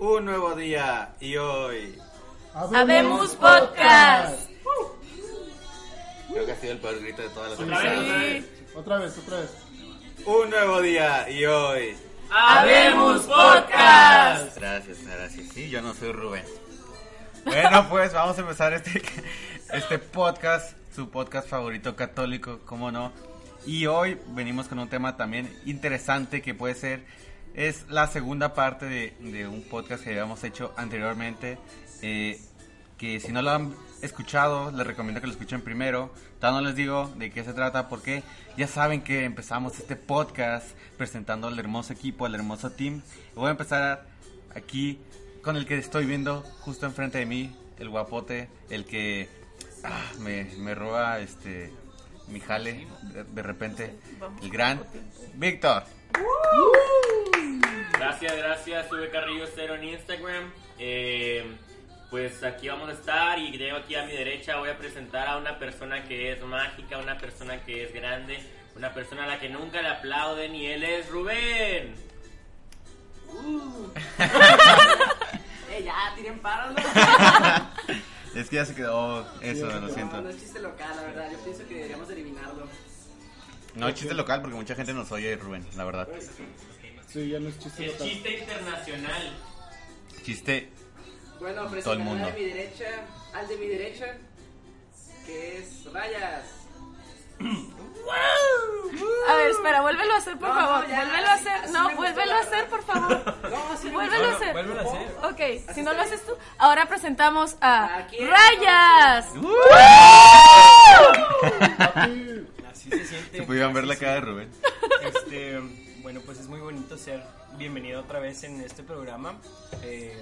Un nuevo día y hoy Habemos Podcast. creo que ha sido el peor grito de toda la Otra vez, otra vez. Otra vez, otra vez. Un nuevo día y hoy. Habemos Podcast. Gracias, gracias. Sí, yo no soy Rubén. Bueno, pues vamos a empezar este, este podcast, su podcast favorito católico, cómo no. Y hoy venimos con un tema también interesante que puede ser, es la segunda parte de, un podcast que habíamos hecho anteriormente. eh, que si no lo han escuchado, les recomiendo que lo escuchen primero. Todavía no les digo de qué se trata porque ya saben que empezamos este podcast presentando al hermoso equipo, al hermoso team. Voy a empezar aquí con el que estoy viendo justo enfrente de mí, el guapote, el que ah, me, roba este mi jale de, de repente, el gran Víctor. Gracias, gracias. Sube Carrillo Cero en Instagram. Eh, pues aquí vamos a estar y tengo aquí a mi derecha voy a presentar a una persona que es mágica, una persona que es grande, una persona a la que nunca le aplauden y él es Rubén. Eh, ya, tiren paros, ¿no? Es que ya se quedó eso, lo No, siento. no es chiste local, la verdad. Yo pienso que deberíamos eliminarlo. No es chiste local porque mucha gente nos oye, Rubén, la verdad. Sí, ya no es chiste Es local. chiste internacional. Chiste Bueno, Todo el presentaré mundo. a mi derecha, al de mi derecha, que es Rayas. A ver, espera, vuélvelo a hacer, por No, favor. ya, vuélvelo a hacer. No, gustó vuélvelo la a hacer, por favor. No, me Vuélvelo a hacer. Vuélvelo a hacer. Ok, si no lo haces tú, ahora presentamos a Aquí es. Rayas. Así se siente. Se pudieron ver la cara de Rubén. Este, bueno, pues es muy bonito ser bienvenido otra vez en este programa. Eh,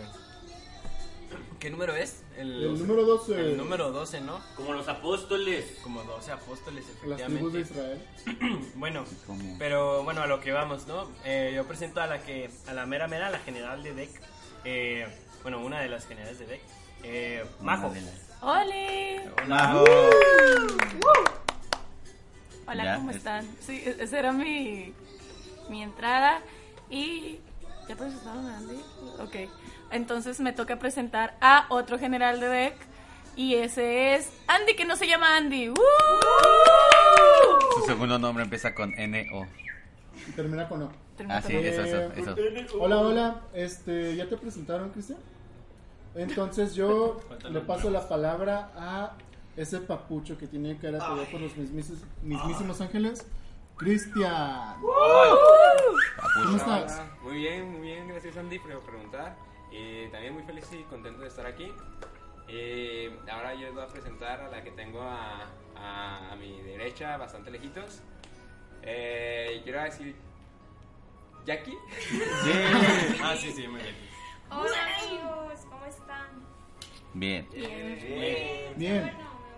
¿Qué número es? el número 12. el número 12, ¿no? Como los apóstoles. Como 12 apóstoles, Las tribus de efectivamente. Israel. Bueno, ¿Cómo? pero bueno, a lo que vamos, ¿no? Eh, yo presento a la que, a la mera mera, la general de DEC. Eh, bueno, una de las generales de DEC. Eh, Majo. Hola, Ya, ¿cómo es- están? Sí, e- esa era mi, mi entrada. Y. ¿Ya presentaron a Andy? Ok. Entonces me toca presentar a otro general de DEC. Y ese es Andy, que no se llama Andy. ¡Woo! Su segundo nombre empieza con N-O. Y termina con O. Termina Ah, sí, con- eso, eso, eso. Hola, hola. Este, ¿ya te presentaron, Cristian? Entonces yo le paso la palabra a ese papucho que tiene cara de ver por los mismísimos, mismísimos ángeles. Cristian. ¿Cómo estás? Hola, Muy bien, muy bien, gracias Andy por preguntar. Eh, también muy feliz y contento de estar aquí. Eh, ahora yo les voy a presentar a la que tengo a, a- a mi derecha, bastante lejitos. Eh, quiero decir, Jackie. Ah, sí, sí, muy bien. Hola amigos, ¿cómo están? Bien. Bien.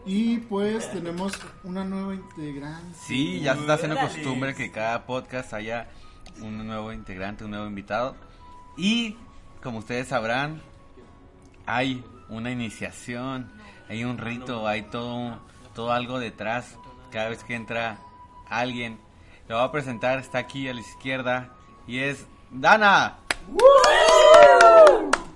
Y pues tenemos una nueva integrante. Sí, ya se está haciendo costumbre que cada podcast haya un nuevo integrante, un nuevo invitado. Y como ustedes sabrán, hay una iniciación, hay un rito, hay todo, todo algo detrás. Cada vez que entra alguien, lo voy a presentar, está aquí a la izquierda y es Dana.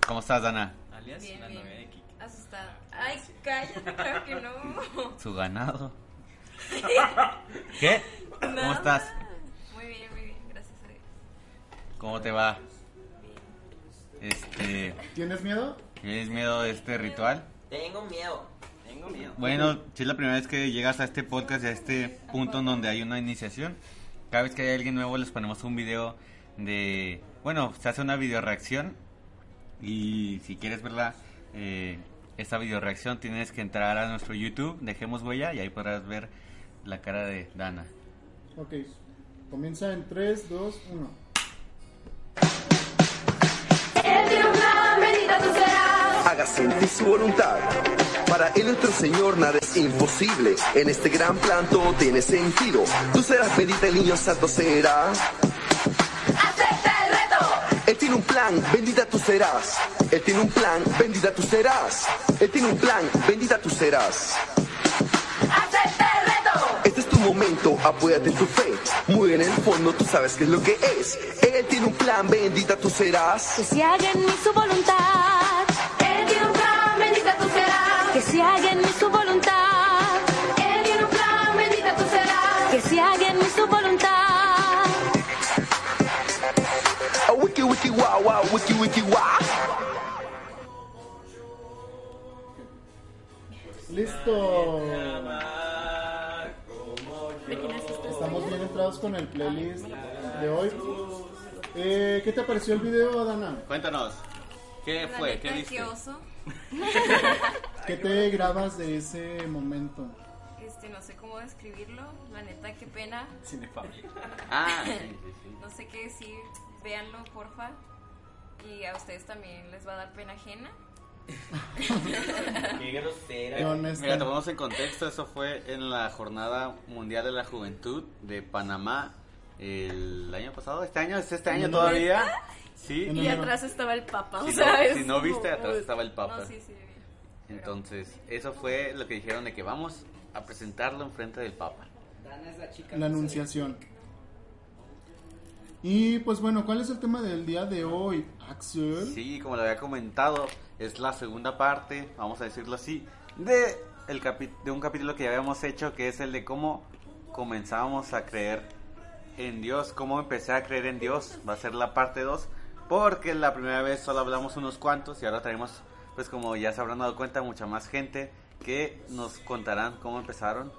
¿Cómo estás, Dana? Alias, Bien, la bien. novia de Kiki. Asustada. Ay, cállate, claro que no. Su ganado. ¿Qué? ¿Cómo estás? Muy bien, muy bien, gracias a Dios. ¿Cómo te va? Este, ¿Tienes miedo? ¿tienes miedo de este ritual? Tengo miedo. Tengo miedo. Bueno, si es la primera vez que llegas a este podcast, a este punto en donde hay una iniciación, cada vez que hay alguien nuevo les ponemos un video de, bueno, se hace una video reacción y si quieres verla, eh, esta video reacción tienes que entrar a nuestro YouTube, dejemos huella y ahí podrás ver la cara de Dana. Ok. Comienza en 3, 2, 1. hágase en ti su voluntad. Para él nuestro Señor nada es imposible. En este gran plan todo tiene sentido. Tú serás bendita, el niño santo será. Él tiene un plan, bendita tú serás. Él tiene un plan, bendita tú serás. Él tiene un plan, bendita tú serás. ¡Acepta el reto! Este es tu momento, apóyate en tu fe. Muy en el fondo tú sabes qué es lo que es. Él tiene un plan, bendita tú serás. Que se haga en mí su voluntad. Wow wow, wiki wiki wow. Listo. Estamos bien entrados con el playlist de hoy. Eh, ¿Qué te pareció el video, Dana? Cuéntanos. ¿Qué fue? ¿Qué viste? qué oso. ¿Qué te grabas de ese momento? Este, no sé cómo describirlo. La neta, qué pena. Cinefable. Ah, sí, sí, sí. No sé qué decir. Véanlo, porfa. Y a ustedes también les va a dar pena ajena. Qué grosera. Mira, te ponemos en contexto, eso fue en la Jornada Mundial de la Juventud de Panamá el año pasado, este año, es este año ¿Neta? todavía. Sí, Y atrás estaba el papa, o si sea, no, es si no viste, atrás estaba el Papa. No, sí, sí. Entonces, eso fue lo que dijeron de que vamos a presentarlo enfrente del Papa. Dana es la chica. La anunciación. Y pues bueno, ¿cuál es el tema del día de hoy, Axel? Sí, como lo había comentado, es la segunda parte, vamos a decirlo así, de, el capi- de un capítulo que ya habíamos hecho, que es el de cómo comenzamos a creer en Dios, cómo empecé a creer en Dios. Va a ser la parte 2, porque la primera vez solo hablamos unos cuantos y ahora traemos, pues como ya se habrán dado cuenta, mucha más gente que nos contarán cómo empezaron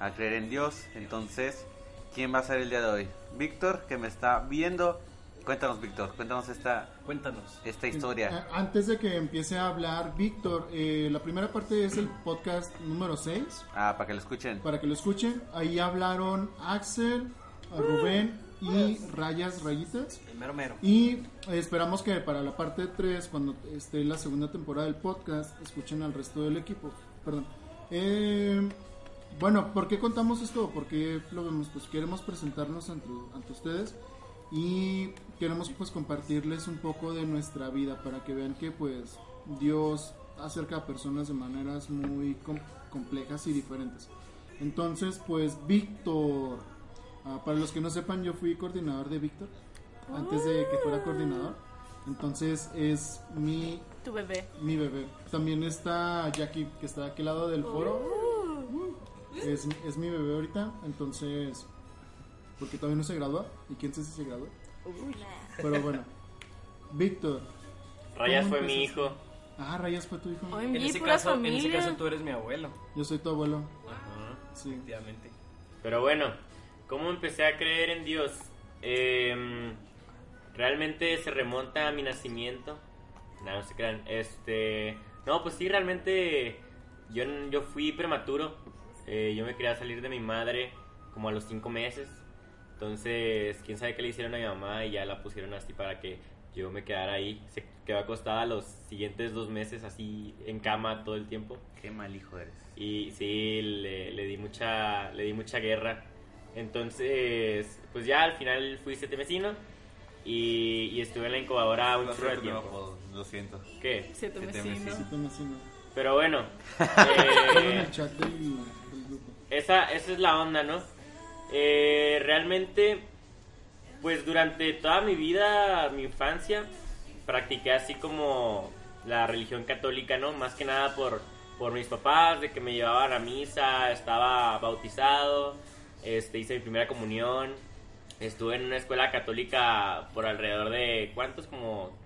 a creer en Dios. Entonces, ¿quién va a ser el día de hoy? Víctor, que me está viendo. Cuéntanos, Víctor, cuéntanos esta, Cuéntanos. esta historia. Eh, Antes de que empiece a hablar Víctor, eh, la primera parte es el podcast número 6, Ah, para que lo escuchen. para que lo escuchen. Ahí hablaron Axel, Rubén y Rayas Rayitas. El mero mero. Y esperamos que para la parte 3, cuando esté la segunda temporada del podcast, escuchen al resto del equipo. Perdón. Eh, bueno, ¿por qué contamos esto? Porque lo vemos, pues queremos presentarnos ante, ante ustedes y queremos pues compartirles un poco de nuestra vida para que vean que pues Dios acerca a personas de maneras muy com- complejas y diferentes. Entonces, pues Víctor, ah, para los que no sepan, yo fui coordinador de Víctor antes de que fuera coordinador. Entonces es mi, Tu bebé. mi bebé. También está Jackie, que está de aquel lado del foro. Es, es mi bebé ahorita. Entonces, porque todavía no se gradúa. ¿Y quién sabe si se gradúa? Pero bueno, Víctor. Rayas ¿Cómo fue mi hijo. Ah, Rayas fue tu hijo. Ay, En mi ese, pura caso, en ese caso tú eres mi abuelo. Yo soy tu abuelo. Ajá. Sí. Efectivamente. Pero bueno, ¿cómo empecé a creer en Dios? Em, realmente se remonta a mi nacimiento. No, no se crean. Este, no, pues sí, realmente yo, yo fui prematuro. Eh, yo me quería salir de mi madre como a los cinco meses. Entonces, quién sabe qué le hicieron a mi mamá y ya la pusieron así para que yo me quedara ahí. Se quedó acostada los siguientes dos meses así en cama todo el tiempo. Qué mal hijo eres. Y sí, le, le di mucha le di mucha guerra. Entonces, pues ya al final fui setemesino y, y estuve en la incubadora un chorro de tiempo. Lo siento. ¿Qué? Te menciono. Pero bueno, eh, esa, esa es la onda, ¿no? Eh, realmente, pues durante toda mi vida, mi infancia, practiqué así como la religión católica, ¿no? Más que nada por, por mis papás, de que me llevaban a misa, estaba bautizado, este, hice mi primera comunión, estuve en una escuela católica por alrededor de, ¿cuántos? Como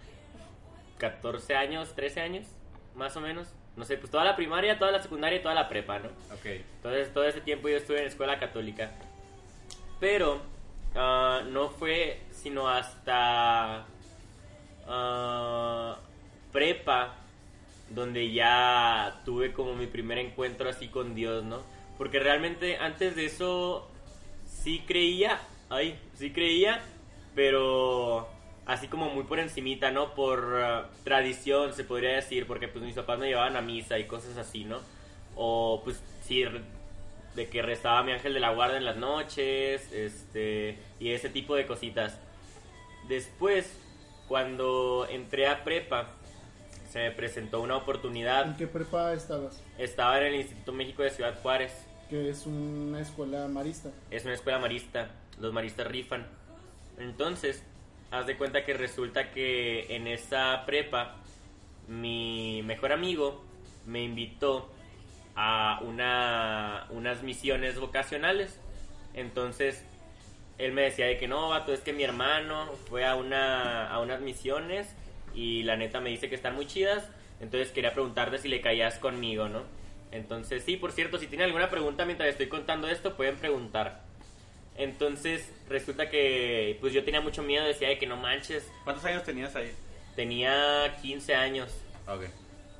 14 años, 13 años, más o menos. No sé, pues toda la primaria, toda la secundaria y toda la prepa, ¿no? Ok. Entonces, todo ese tiempo yo estuve en escuela católica. Pero ah, no fue sino hasta ah, prepa donde ya tuve como mi primer encuentro así con Dios, ¿no? Porque realmente antes de eso sí creía, ay, sí creía, pero así como muy por encimita, ¿no? Por ah, tradición, se podría decir, porque pues mis papás me llevaban a misa y cosas así, ¿no? O pues sí, de que rezaba mi ángel de la guarda en las noches, este, y ese tipo de cositas. Después, cuando entré a prepa, se me presentó una ¿En oportunidad. qué prepa estabas? Estaba en el Instituto México de Ciudad Juárez. que es una escuela marista. es una escuela marista, los maristas rifan. Entonces, haz de cuenta que resulta que en esa prepa, mi mejor amigo me invitó a una, unas misiones vocacionales. Entonces, él me decía de que no, vato, es que mi hermano fue a unas misiones y la neta me dice que están muy chidas. Entonces quería preguntarte si le caías conmigo, ¿no? Entonces, sí, por cierto, si tienen alguna pregunta mientras estoy contando esto, pueden preguntar. Entonces, resulta que pues yo tenía mucho miedo, decía de que no manches. ¿Cuántos años tenías ahí? Tenía 15 años. Ok.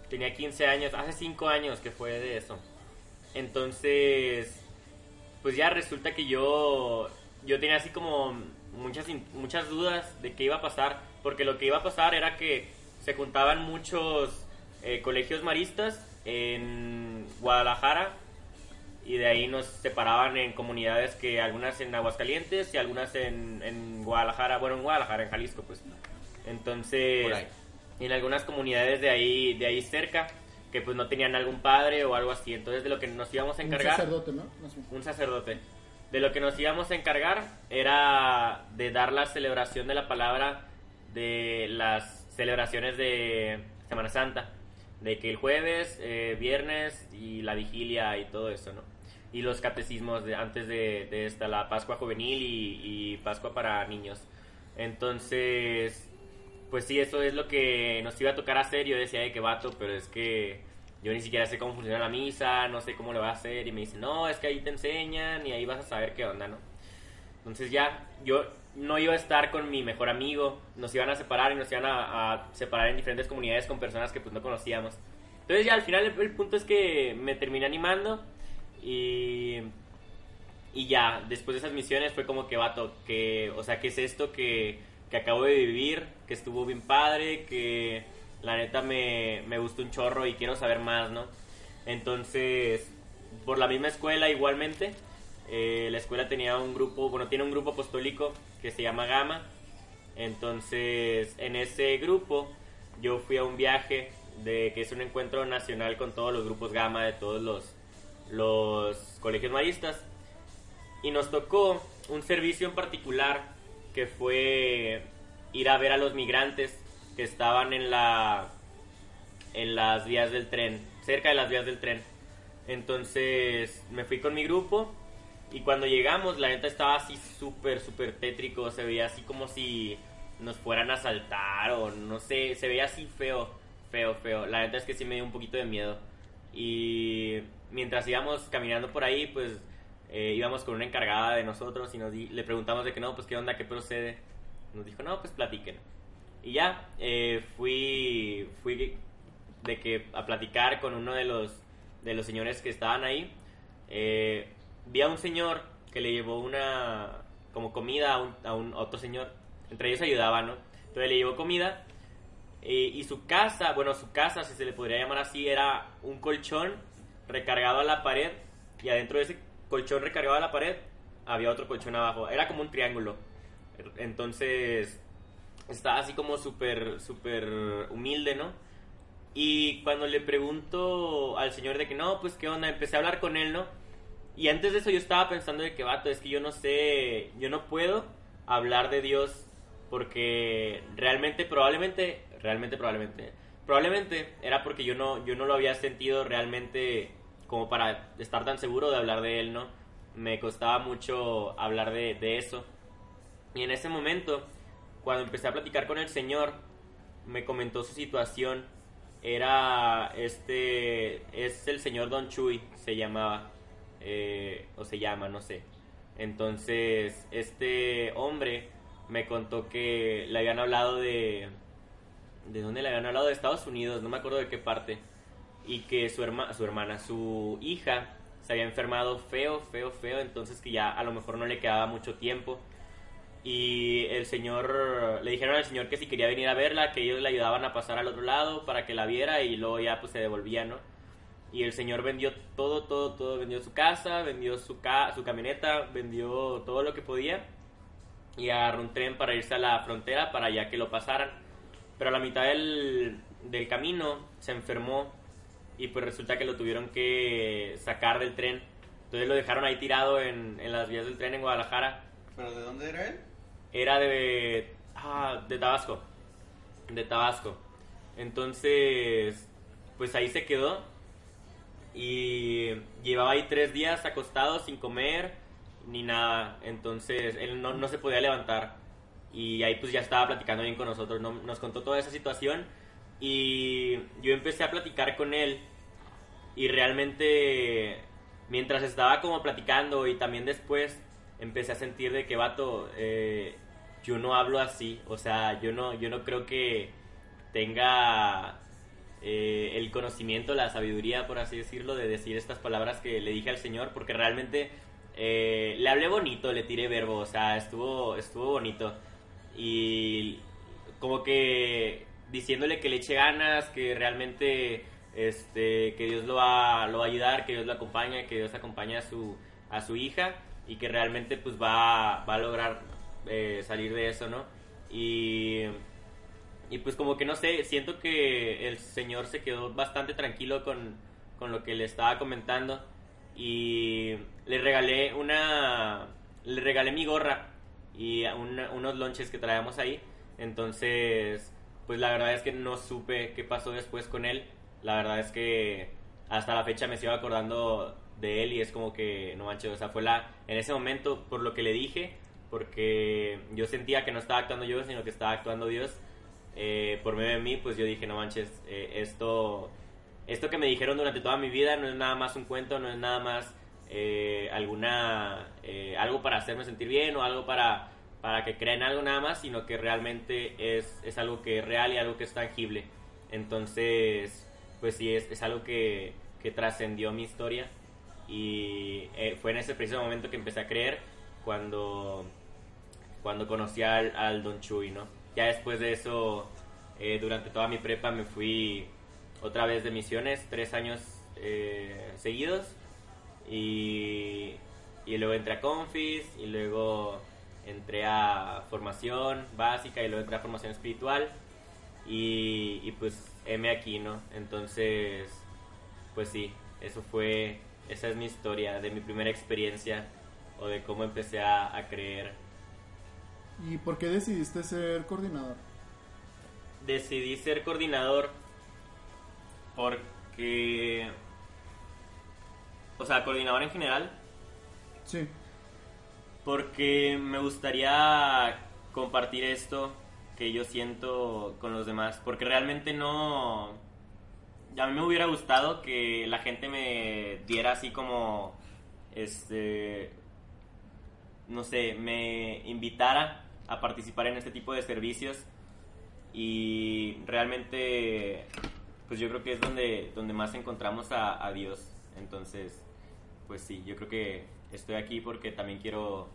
Tenía 15 años, hace 5 años que fue de eso. Entonces, pues ya resulta que yo yo tenía así como muchas muchas dudas de qué iba a pasar, porque lo que iba a pasar era que se juntaban muchos eh, colegios maristas en Guadalajara y de ahí nos separaban en comunidades que algunas en Aguascalientes y algunas en, en Guadalajara, bueno, en Guadalajara, en Jalisco, pues. Entonces, en algunas comunidades de ahí, de ahí cerca, que pues no tenían algún padre o algo así. Entonces, de lo que nos íbamos a Un encargar, sacerdote, ¿no? Más bien. un sacerdote, de lo que nos íbamos a encargar era de dar la celebración de la palabra de las celebraciones de Semana Santa. De que el jueves, eh, viernes y la vigilia y todo eso, ¿no? Y los catecismos de, antes de, de esta, la Pascua Juvenil y, y Pascua para niños. Entonces, pues sí, eso es lo que nos iba a tocar hacer. Yo decía de que vato, pero es que yo ni siquiera sé cómo funciona la misa, no sé cómo lo va a hacer. Y me dice, no, es que ahí te enseñan y ahí vas a saber qué onda, ¿no? Entonces ya, yo no iba a estar con mi mejor amigo, nos iban a separar y nos iban a, a separar en diferentes comunidades con personas que pues no conocíamos. Entonces ya al final el, el punto es que me terminé animando y, y ya, después de esas misiones fue como que vato, que, o sea, ¿qué es esto que, que acabo de vivir? Que estuvo bien padre, que la neta me, me gustó un chorro y quiero saber más, ¿no? Entonces, por la misma escuela igualmente, eh, la escuela tenía un grupo, bueno, tiene un grupo apostólico que se llama Gama. Entonces, en ese grupo yo fui a un viaje de que es un encuentro nacional con todos los grupos Gama de todos los, los colegios maristas. Y nos tocó un servicio en particular que fue ir a ver a los migrantes que estaban en la en las vías del tren, cerca de las vías del tren. Entonces me fui con mi grupo y cuando llegamos la neta estaba así súper, súper tétrico, se veía así como si nos fueran a asaltar o no sé, se veía así feo, feo, feo. La neta es que sí me dio un poquito de miedo. Y mientras íbamos caminando por ahí, pues eh, íbamos con una encargada de nosotros y nos di- le preguntamos de que no, pues qué onda, qué procede. Nos dijo, no, pues platiquen. Y ya, eh, fui, fui de que a platicar con uno de los, de los señores que estaban ahí. Eh, vi a un señor que le llevó una como comida a, un, a, un- a otro señor. Entre ellos ayudaban, ¿no? Entonces le llevó comida. eh, y su casa, bueno, su casa, si se le podría llamar así, era un colchón recargado a la pared. Y adentro de ese colchón recargado a la pared había otro colchón abajo. Era como un triángulo. Entonces estaba así como súper, súper humilde, ¿no? Y cuando le pregunto al señor de que no, pues qué onda, empecé a hablar con él, ¿no? Y antes de eso yo estaba pensando de que, vato, es que yo no sé, yo no puedo hablar de Dios porque realmente, probablemente, realmente, probablemente, probablemente era porque yo no, yo no lo había sentido realmente como para estar tan seguro de hablar de él, ¿no? Me costaba mucho hablar de, de eso. Y en ese momento, cuando empecé a platicar con el señor, me comentó su situación. Era este, es el señor Don Chuy, se llamaba, eh, o se llama, no sé. Entonces, este hombre me contó que le habían hablado de, ¿de dónde le habían hablado? De Estados Unidos, no me acuerdo de qué parte. Y que su, herma, su hermana, su hija, se había enfermado feo, feo, feo, entonces que ya a lo mejor no le quedaba mucho tiempo. Y el señor le dijeron al señor que si quería venir a verla que ellos le ayudaban a pasar al otro lado para que la viera y luego ya pues se devolvía no y el señor vendió todo todo todo vendió su casa vendió su ca su camioneta vendió todo lo que podía y agarró un tren para irse a la frontera para ya que lo pasaran. Pero a la mitad del, del camino se enfermó y pues resulta que lo tuvieron que sacar del tren Entonces lo dejaron ahí tirado en, en las vías del tren en Guadalajara. ¿Pero de dónde era él? Era de. Ah, de Tabasco. De Tabasco. Entonces, pues ahí se quedó. Y llevaba ahí tres días acostado sin comer ni nada. Entonces, él no, no se podía levantar. Y ahí pues ya estaba platicando bien con nosotros. ¿no? Nos contó toda esa situación. Y yo empecé a platicar con él. Y realmente, mientras estaba como platicando y también después, empecé a sentir de que, vato, eh, yo no hablo así. O sea, yo no, yo no creo que tenga eh, el conocimiento, la sabiduría, por así decirlo, de decir estas palabras que le dije al Señor, porque realmente eh, le hablé bonito, le tiré verbo, o sea, estuvo, estuvo bonito. Y como que diciéndole que le eche ganas, que realmente este, que Dios lo va, lo va a ayudar, que Dios lo acompaña, que Dios acompaña a su, a su hija y que realmente pues va, va a lograr eh, salir de eso, ¿no? Y, y pues como que no sé, siento que el Señor se quedó bastante tranquilo con, con lo que le estaba comentando y le regalé una, le regalé mi gorra y una- unos lonches que traíamos ahí, entonces pues la verdad es que no supe qué pasó después con él. La verdad es que hasta la fecha me sigo acordando de él y es como que no manches, o sea, fue la en ese momento por lo que le dije, porque yo sentía que no estaba actuando yo, sino que estaba actuando Dios. eh, por medio de mí, pues yo dije, no manches, eh, esto esto que me dijeron durante toda mi vida no es nada más un cuento, no es nada más eh, alguna eh, algo para hacerme sentir bien o algo para para que crean algo nada más, sino que realmente es, es algo que es real y algo que es tangible. Entonces, pues sí, es, es algo que, que trascendió mi historia y eh, fue en ese preciso momento que empecé a creer cuando, cuando conocí al, al Don Chuy, ¿no? Ya después de eso, eh, durante toda mi prepa me fui otra vez de misiones, tres años eh, seguidos y, y luego entré a Confis y luego entré a formación básica y luego entré a formación espiritual y, y pues M aquí, ¿no? Entonces, pues sí, eso fue, esa es mi historia de mi primera experiencia o de cómo empecé a, a creer. ¿Y por qué decidiste ser coordinador? Decidí ser coordinador porque, o sea, coordinador en general, Sí. Porque me gustaría compartir esto que yo siento con los demás, porque realmente no... A mí me hubiera gustado que la gente me diera así como, este, no sé, me invitara a participar en este tipo de servicios y realmente, pues yo creo que es donde, donde más encontramos a, a Dios. Entonces, pues sí, yo creo que estoy aquí porque también quiero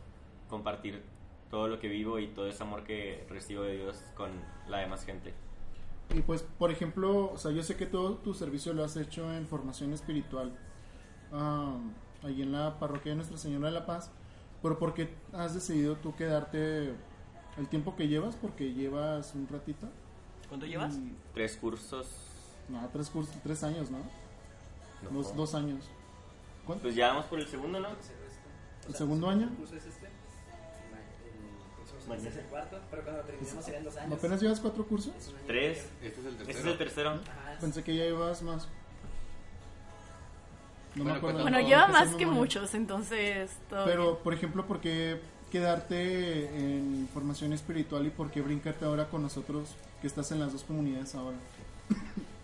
compartir todo lo que vivo y todo ese amor que recibo de Dios con la demás gente. Y pues, por ejemplo, o sea, yo sé que todo tu servicio lo has hecho en formación espiritual, ah, ahí en la parroquia de Nuestra Señora de la Paz, pero ¿por qué has decidido tú quedarte el tiempo que llevas? Porque llevas un ratito. ¿Cuánto llevas? Y- Tres cursos. no, tres, cursos, tres años, ¿no? no, Dos, dos años. ¿Cuánto? Pues ya vamos por el segundo, ¿no? ¿El segundo año? curso es este. Mañana. Es el cuarto, pero cuando terminemos serían dos años. ¿Apenas llevas cuatro cursos? Tres. Este es el Este es el tercero. Ajá, Pensé que ya llevas más. No Bueno, me acuerdo. Bueno, No, lleva más que muchos, entonces todo Pero, bien. por ejemplo, ¿por qué quedarte en formación espiritual y por qué brincarte ahora con nosotros que estás en las dos comunidades ahora?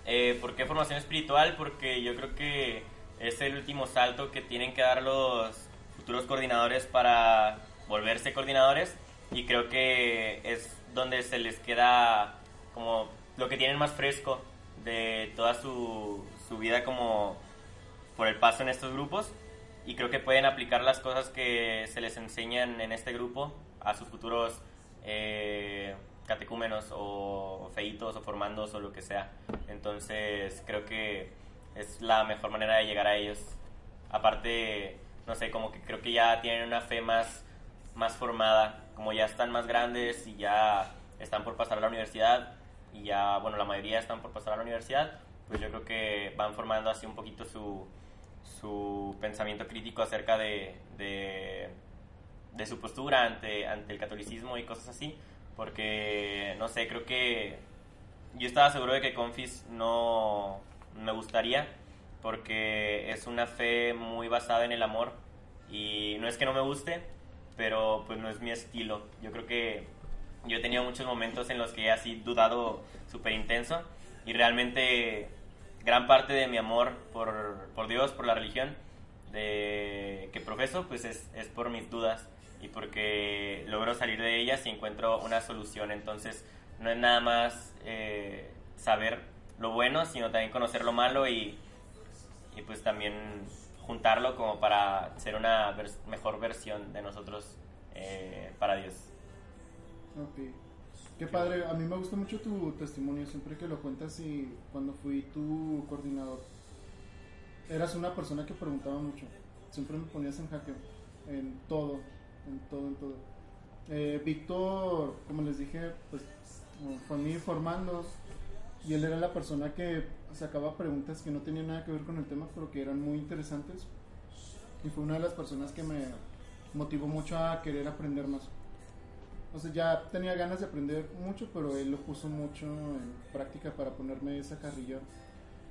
Eh, ¿Por qué formación espiritual? Porque yo creo que es el último salto que tienen que dar los futuros coordinadores para volverse coordinadores y creo que es donde se les queda como lo que tienen más fresco de toda su, su vida como por el paso en estos grupos y creo que pueden aplicar las cosas que se les enseñan en este grupo a sus futuros eh, catecúmenos o feitos o formandos o lo que sea. Entonces creo que es la mejor manera de llegar a ellos. Aparte, no sé, como que creo que ya tienen una fe más, más formada, como ya están más grandes y ya están por pasar a la universidad y ya, bueno, la mayoría están por pasar a la universidad, pues yo creo que van formando así un poquito su, su pensamiento crítico acerca de, de, de su postura ante, ante el catolicismo y cosas así, porque, no sé, creo que yo estaba seguro de que Confis no me gustaría, porque es una fe muy basada en el amor, y no es que no me guste, pero pues no es mi estilo. Yo creo que yo he tenido muchos momentos en los que he así dudado súper intenso, y realmente gran parte de mi amor por, por Dios, por la religión de, que profeso, pues es, es por mis dudas y porque logro salir de ellas y encuentro una solución. Entonces, no es nada más eh, saber lo bueno, sino también conocer lo malo y, y pues también juntarlo como para ser una vers- mejor versión de nosotros eh, para Dios. Ok. Qué padre, a mí me gusta mucho tu testimonio, siempre que lo cuentas y cuando fui tu coordinador. Eras una persona que preguntaba mucho, siempre me ponías en jaque, en todo, en todo, en todo. Eh, Víctor, como les dije, pues fue mi formando y él era la persona que sacaba preguntas que no tenían nada que ver con el tema, pero que eran muy interesantes. Y fue una de las personas que me motivó mucho a querer aprender más. O sea, ya tenía ganas de aprender mucho, pero él lo puso mucho en práctica para ponerme esa carrilla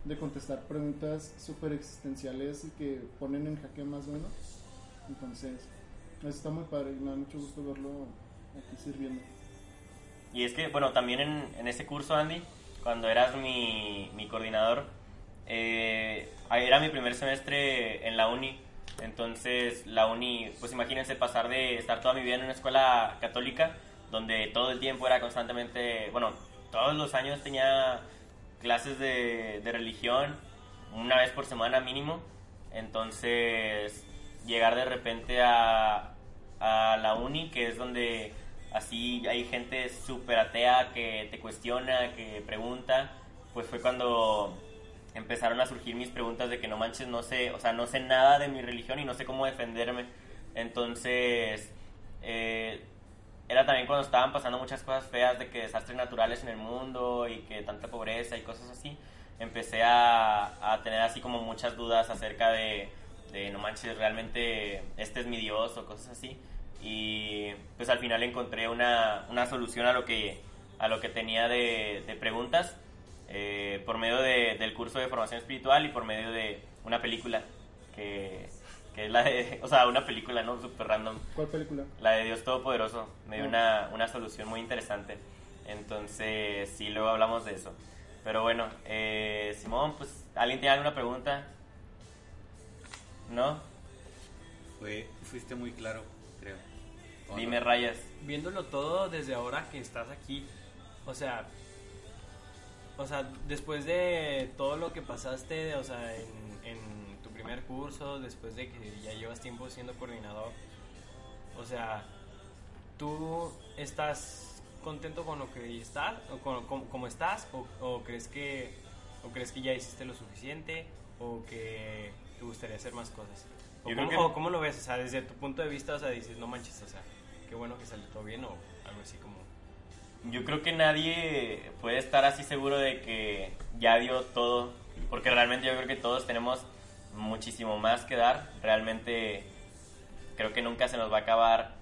de contestar preguntas súper existenciales y que ponen en jaque más uno. Entonces, eso está muy padre y me da mucho gusto verlo aquí sirviendo. Y es que, bueno, también en, en ese curso, Andy, cuando eras mi, mi coordinador, eh, era mi primer semestre en la uni. Entonces, la uni, pues imagínense pasar de estar toda mi vida en una escuela católica, donde todo el tiempo era constantemente, bueno, todos los años tenía clases de, de religión, una vez por semana mínimo. Entonces, llegar de repente a, a la uni, que es donde así hay gente súper atea que te cuestiona, que pregunta, pues fue cuando empezaron a surgir mis preguntas de que no manches, no sé, o sea, no sé nada de mi religión y no sé cómo defenderme. Entonces, eh, era también cuando estaban pasando muchas cosas feas de que desastres naturales en el mundo y que tanta pobreza y cosas así. Empecé a, a tener así como muchas dudas acerca de, de, no manches, realmente este es mi Dios o cosas así. Y pues al final encontré una, una solución a lo que, a lo que tenía de, de preguntas eh, por medio de- del curso de formación espiritual y por medio de una película que, que es la de, o sea, una película, ¿no? Súper random. ¿Cuál película? La de Dios Todopoderoso. Me dio Ah. una, una solución muy interesante. Entonces, sí, luego hablamos de eso. Pero bueno, eh, Simón, pues, ¿alguien tiene alguna pregunta? ¿No? Fue, fuiste muy claro, creo. ¿O Dime, no? Rayas. viéndolo todo desde ahora que estás aquí, o sea, o sea, después de todo lo que pasaste, o sea, en, en tu primer curso, después de que ya llevas tiempo siendo coordinador, o sea, ¿tú estás contento con lo que estás, o con, con- como estás, o, o crees que, o crees que ya hiciste lo suficiente, o que te gustaría hacer más cosas? ¿O Yo cómo, creo que- o cómo lo ves? O sea, desde tu punto de vista, o sea, dices, no manches, o sea, qué bueno que salió todo bien, o algo así como... Yo creo que nadie puede estar así seguro de que ya dio todo, porque realmente yo creo que todos tenemos muchísimo más que dar. Realmente creo que nunca se nos va a acabar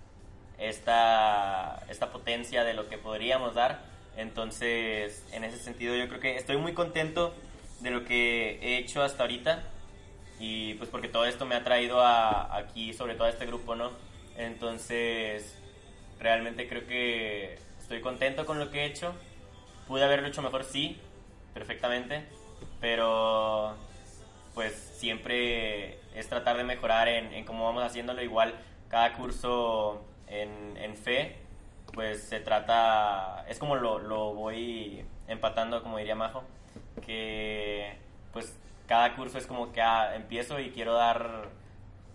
esta, esta potencia de lo que podríamos dar. Entonces, en ese sentido, yo creo que estoy muy contento de lo que he hecho hasta ahorita y pues porque todo esto me ha traído a, aquí, sobre todo a este grupo, ¿no? Entonces, realmente creo que estoy contento con lo que he hecho. Pude haberlo hecho mejor, sí, perfectamente, pero pues siempre es tratar de mejorar en, en cómo vamos haciéndolo. Igual cada curso en, en fe, pues se trata, es como lo, lo voy empatando, como diría Majo, que pues cada curso es como que ah, empiezo y quiero dar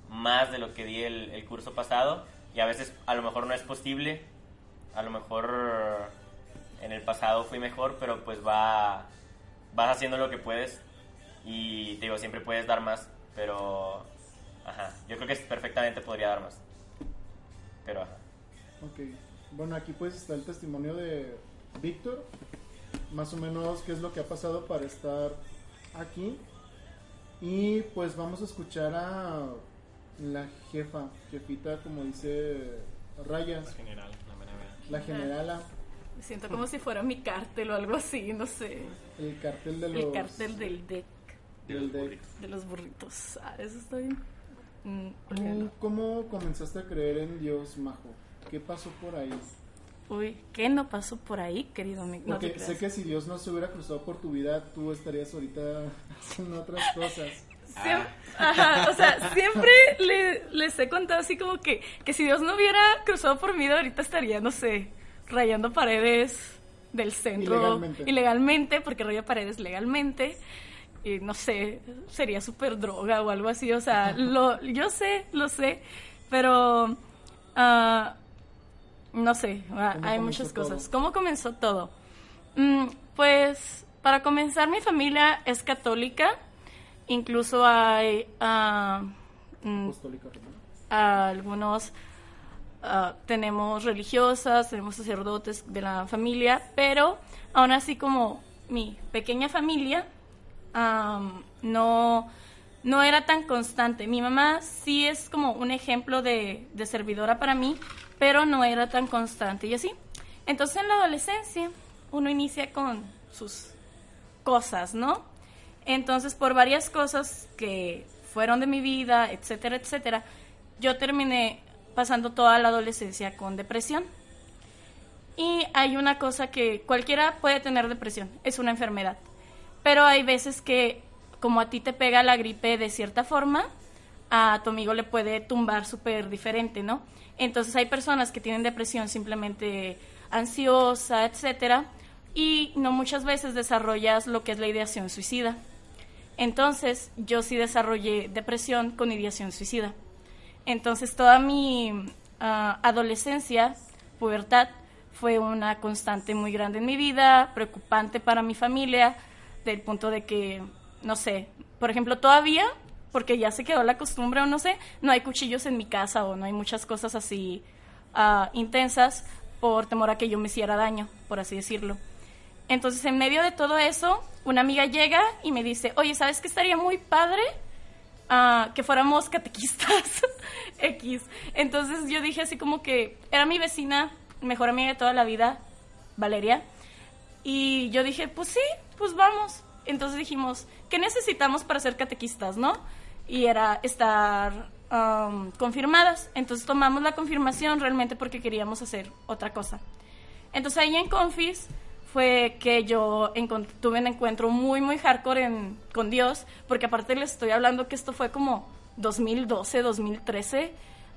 más de lo que di el, curso pasado y a veces a lo mejor no es posible, a lo mejor en el pasado fui mejor, pero pues va, vas haciendo lo que puedes y te digo, siempre puedes dar más, pero ajá, yo creo que perfectamente podría dar más. Pero ajá. Ok. Bueno, aquí pues está el testimonio de Víctor. Más o menos qué es lo que ha pasado para estar aquí. Y pues vamos a escuchar a la jefa, jefita, como dice Rayas, General, la verdad. la generala, Me siento como si fuera mi cártel o algo así, no sé. el cartel de los... El cártel del deck, del deck. de los burritos. Ah, eso estoy... Mm, ¿Tú olvídalo. cómo comenzaste a creer en Dios, Majo? ¿Qué pasó por ahí? Uy, ¿qué no pasó por ahí, querido amigo? No Porque sé que si Dios no se hubiera cruzado por tu vida, tú estarías ahorita haciendo otras cosas. Siem- Ajá, o sea, siempre le- les he contado así como que, que si Dios no hubiera cruzado por mí, ahorita estaría, no sé, rayando paredes del centro. Ilegalmente. Ilegalmente, porque raya paredes legalmente. Y no sé, sería súper droga o algo así. O sea, lo, yo sé, lo sé, pero ah, no sé, ah, ¿Cómo hay muchas todo? cosas. ¿Cómo comenzó todo? Mm, pues, para comenzar, mi familia es católica. Incluso hay mm, a algunos ah, tenemos religiosas, tenemos sacerdotes de la familia, pero aún así como mi pequeña familia am, no, no era tan constante. Mi mamá sí es como un ejemplo de, de servidora para mí, pero no era tan constante y así. Entonces en la adolescencia uno inicia con sus cosas, ¿no? Entonces, por varias cosas que fueron de mi vida, etcétera, etcétera, yo terminé pasando toda la adolescencia con depresión. Y hay una cosa que cualquiera puede tener depresión, es una enfermedad. Pero hay veces que, como a ti te pega la gripe de cierta forma, a tu amigo le puede tumbar súper diferente, ¿no? Entonces hay personas que tienen depresión simplemente ansiosa, etcétera, y no muchas veces desarrollas lo que es la ideación suicida. Entonces, yo sí desarrollé depresión con ideación suicida. Entonces, toda mi ah, adolescencia, pubertad, fue una constante muy grande en mi vida, preocupante para mi familia, del punto de que, no sé, por ejemplo, todavía, porque ya se quedó la costumbre o no sé, no hay cuchillos en mi casa o no hay muchas cosas así ah, intensas por temor a que yo me hiciera daño, por así decirlo. Entonces, en medio de todo eso, una amiga llega y me dice, oye, ¿sabes qué estaría muy padre? Ah, que fuéramos catequistas X. Entonces yo dije así como que era mi vecina, mejor amiga de toda la vida, Valeria. Y yo dije, pues sí, pues vamos. Entonces dijimos, ¿qué necesitamos para ser catequistas, no? Y era estar am, confirmadas. Entonces tomamos la confirmación realmente porque queríamos hacer otra cosa. Entonces ahí en Confis fue que yo tuve un encuentro muy, muy hardcore en- con Dios, porque aparte les estoy hablando que esto fue como 2012, 2013,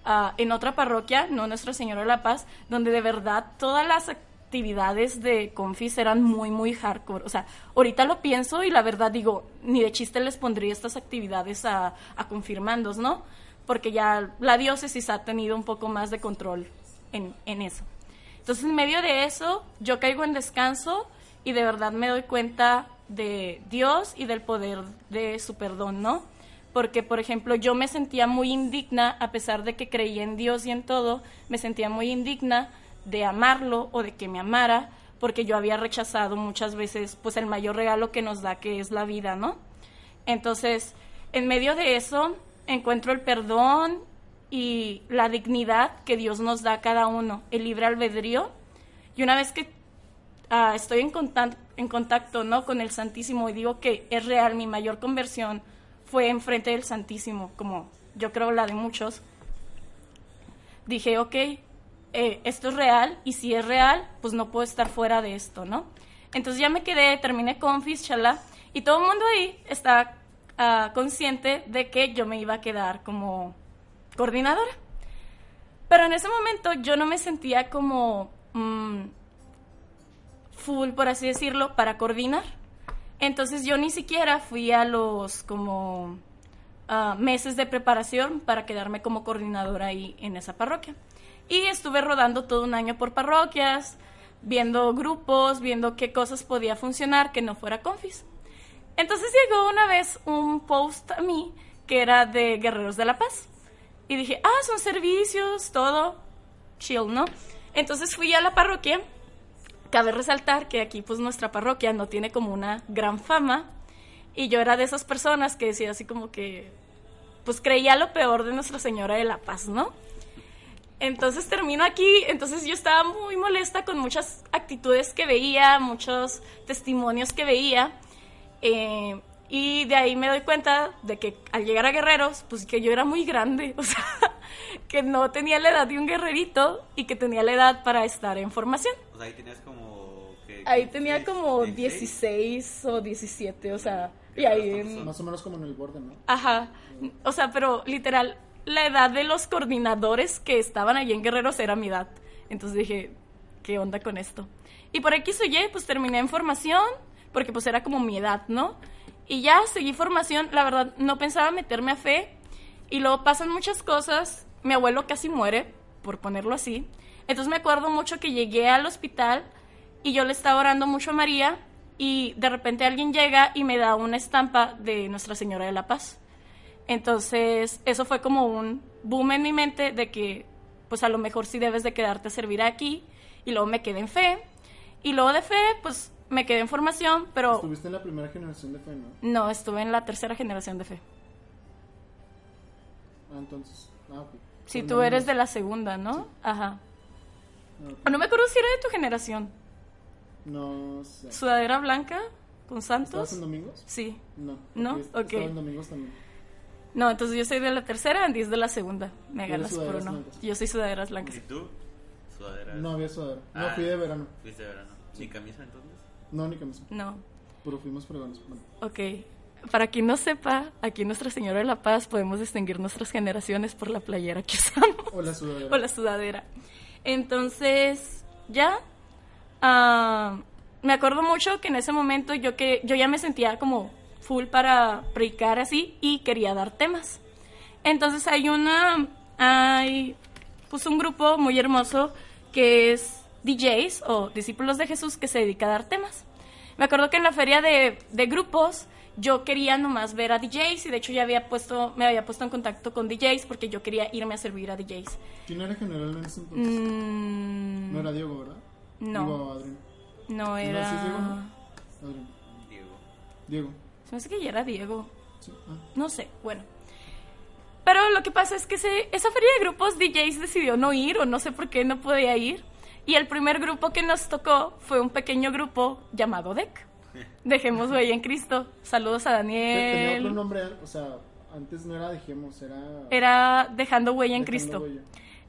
ah, en otra parroquia, no Nuestra Señora de la Paz, donde de verdad todas las actividades de Confis eran muy, muy hardcore. O sea, ahorita lo pienso y la verdad digo, ni de chiste les pondría estas actividades a, a confirmandos, ¿no? Porque ya la diócesis ha tenido un poco más de control en, en eso. Entonces, en medio de eso, yo caigo en descanso y de verdad me doy cuenta de Dios y del poder de su perdón, ¿no? Porque, por ejemplo, yo me sentía muy indigna, a pesar de que creía en Dios y en todo, me sentía muy indigna de amarlo o de que me amara, porque yo había rechazado muchas veces, pues, el mayor regalo que nos da, que es la vida, ¿no? Entonces, en medio de eso, encuentro el perdón y la dignidad que Dios nos da a cada uno, el libre albedrío. Y una vez que ah, estoy en contacto, en contacto ¿no? con el Santísimo y digo que es real, mi mayor conversión fue enfrente del Santísimo, como yo creo la de muchos, dije, ok, eh, esto es real y si es real, pues no puedo estar fuera de esto, ¿no? Entonces ya me quedé, terminé confis, chala, y todo el mundo ahí está ah, consciente de que yo me iba a quedar como coordinadora. Pero en ese momento yo no me sentía como mm, full, por así decirlo, para coordinar. Entonces yo ni siquiera fui a los como ah, meses de preparación para quedarme como coordinadora ahí en esa parroquia. Y estuve rodando todo un año por parroquias, viendo grupos, viendo qué cosas podía funcionar que no fuera confis. Entonces llegó una vez un post a mí que era de Guerreros de la Paz. Y dije, ah, son servicios, todo chill, ¿no? Entonces fui a la parroquia. Cabe resaltar que aquí pues nuestra parroquia no tiene como una gran fama. Y yo era de esas personas que decía así como que, pues creía lo peor de Nuestra Señora de la Paz, ¿no? Entonces termino aquí, entonces yo estaba muy molesta con muchas actitudes que veía, muchos testimonios que veía. eh, y de ahí me doy cuenta de que al llegar a Guerreros, pues que yo era muy grande, o sea, que no tenía la edad de un guerrerito y que tenía la edad para estar en formación. O sea, ahí tenías como... ¿qué? Ahí tenía 16, como 16. 16 o 17, o sea, y ahí en... Más o menos como en el borde, ¿no? Ajá, o sea, pero literal, la edad de los coordinadores que estaban allí en Guerreros era mi edad. Entonces dije, ¿qué onda con esto? Y por X o Y, pues terminé en formación, porque pues era como mi edad, ¿no? Y ya seguí formación, la verdad, no pensaba meterme a fe, y luego pasan muchas cosas, mi abuelo casi muere, por ponerlo así. Entonces me acuerdo mucho que llegué al hospital y yo le estaba orando mucho a María y de repente alguien llega y me da una estampa de Nuestra Señora de la Paz. Entonces, eso fue como un boom en mi mente de que, pues a lo mejor sí debes de quedarte a servir aquí. Y luego me quedé en fe. Y luego de fe, pues me quedé en formación, pero Estuviste en la primera generación de fe, ¿no? no, estuve en la tercera generación de fe. Ah, entonces. Ah, ok. Si Son tú eres de la segunda, ¿no? Ajá. Ah. No me acuerdo si era de tu generación. No sé. Sudadera blanca con ¿Estabas santos. en domingos? Sí. No. ¿No? est- Ok. Estaba en domingos también. No, entonces yo soy de la tercera, Andy es de la segunda. Me ganas por sudaderas uno. blancas. Yo soy sudaderas blancas. ¿Y tú? Sudadera. No había sudadera. No, Ah. fui de verano. ¿Fuiste de verano? ¿Ni camisa entonces? No, ni camisa. No. Pero fuimos fregones. Bueno. Ok. Para quien no sepa, aquí en Nuestra Señora de la Paz podemos distinguir nuestras generaciones por la playera que usamos O la sudadera. o la sudadera. Entonces, ya. ah, me acuerdo mucho que en ese momento yo, que, yo ya me sentía como full para predicar así y quería dar temas. Entonces hay una. Hay pues un grupo muy hermoso que es DJs o discípulos de Jesús que se dedica a dar temas. Me acuerdo que en la feria de, de grupos yo quería nomás ver a DJs y de hecho ya había puesto, me había puesto en contacto con DJs porque yo quería irme a servir a DJs. ¿Quién era general en ese entonces? Mm, No era Diego, ¿verdad? no. Digo, Adrián. no ¿sí es era... Diego, no? Adrián. Diego. Diego. Se me hace que ya era Diego. Sí. Ah. No sé, bueno. Pero lo que pasa es que ese- esa feria de grupos DJs decidió no ir o no sé por qué no podía ir. Y el primer grupo que nos tocó fue un pequeño grupo llamado DEC. Dejemos huella en Cristo. Saludos a Te- Tenía otro Daniel. nombre, o sea, antes no era Dejemos, era. Era Dejando huella en Dejando Cristo. Huella.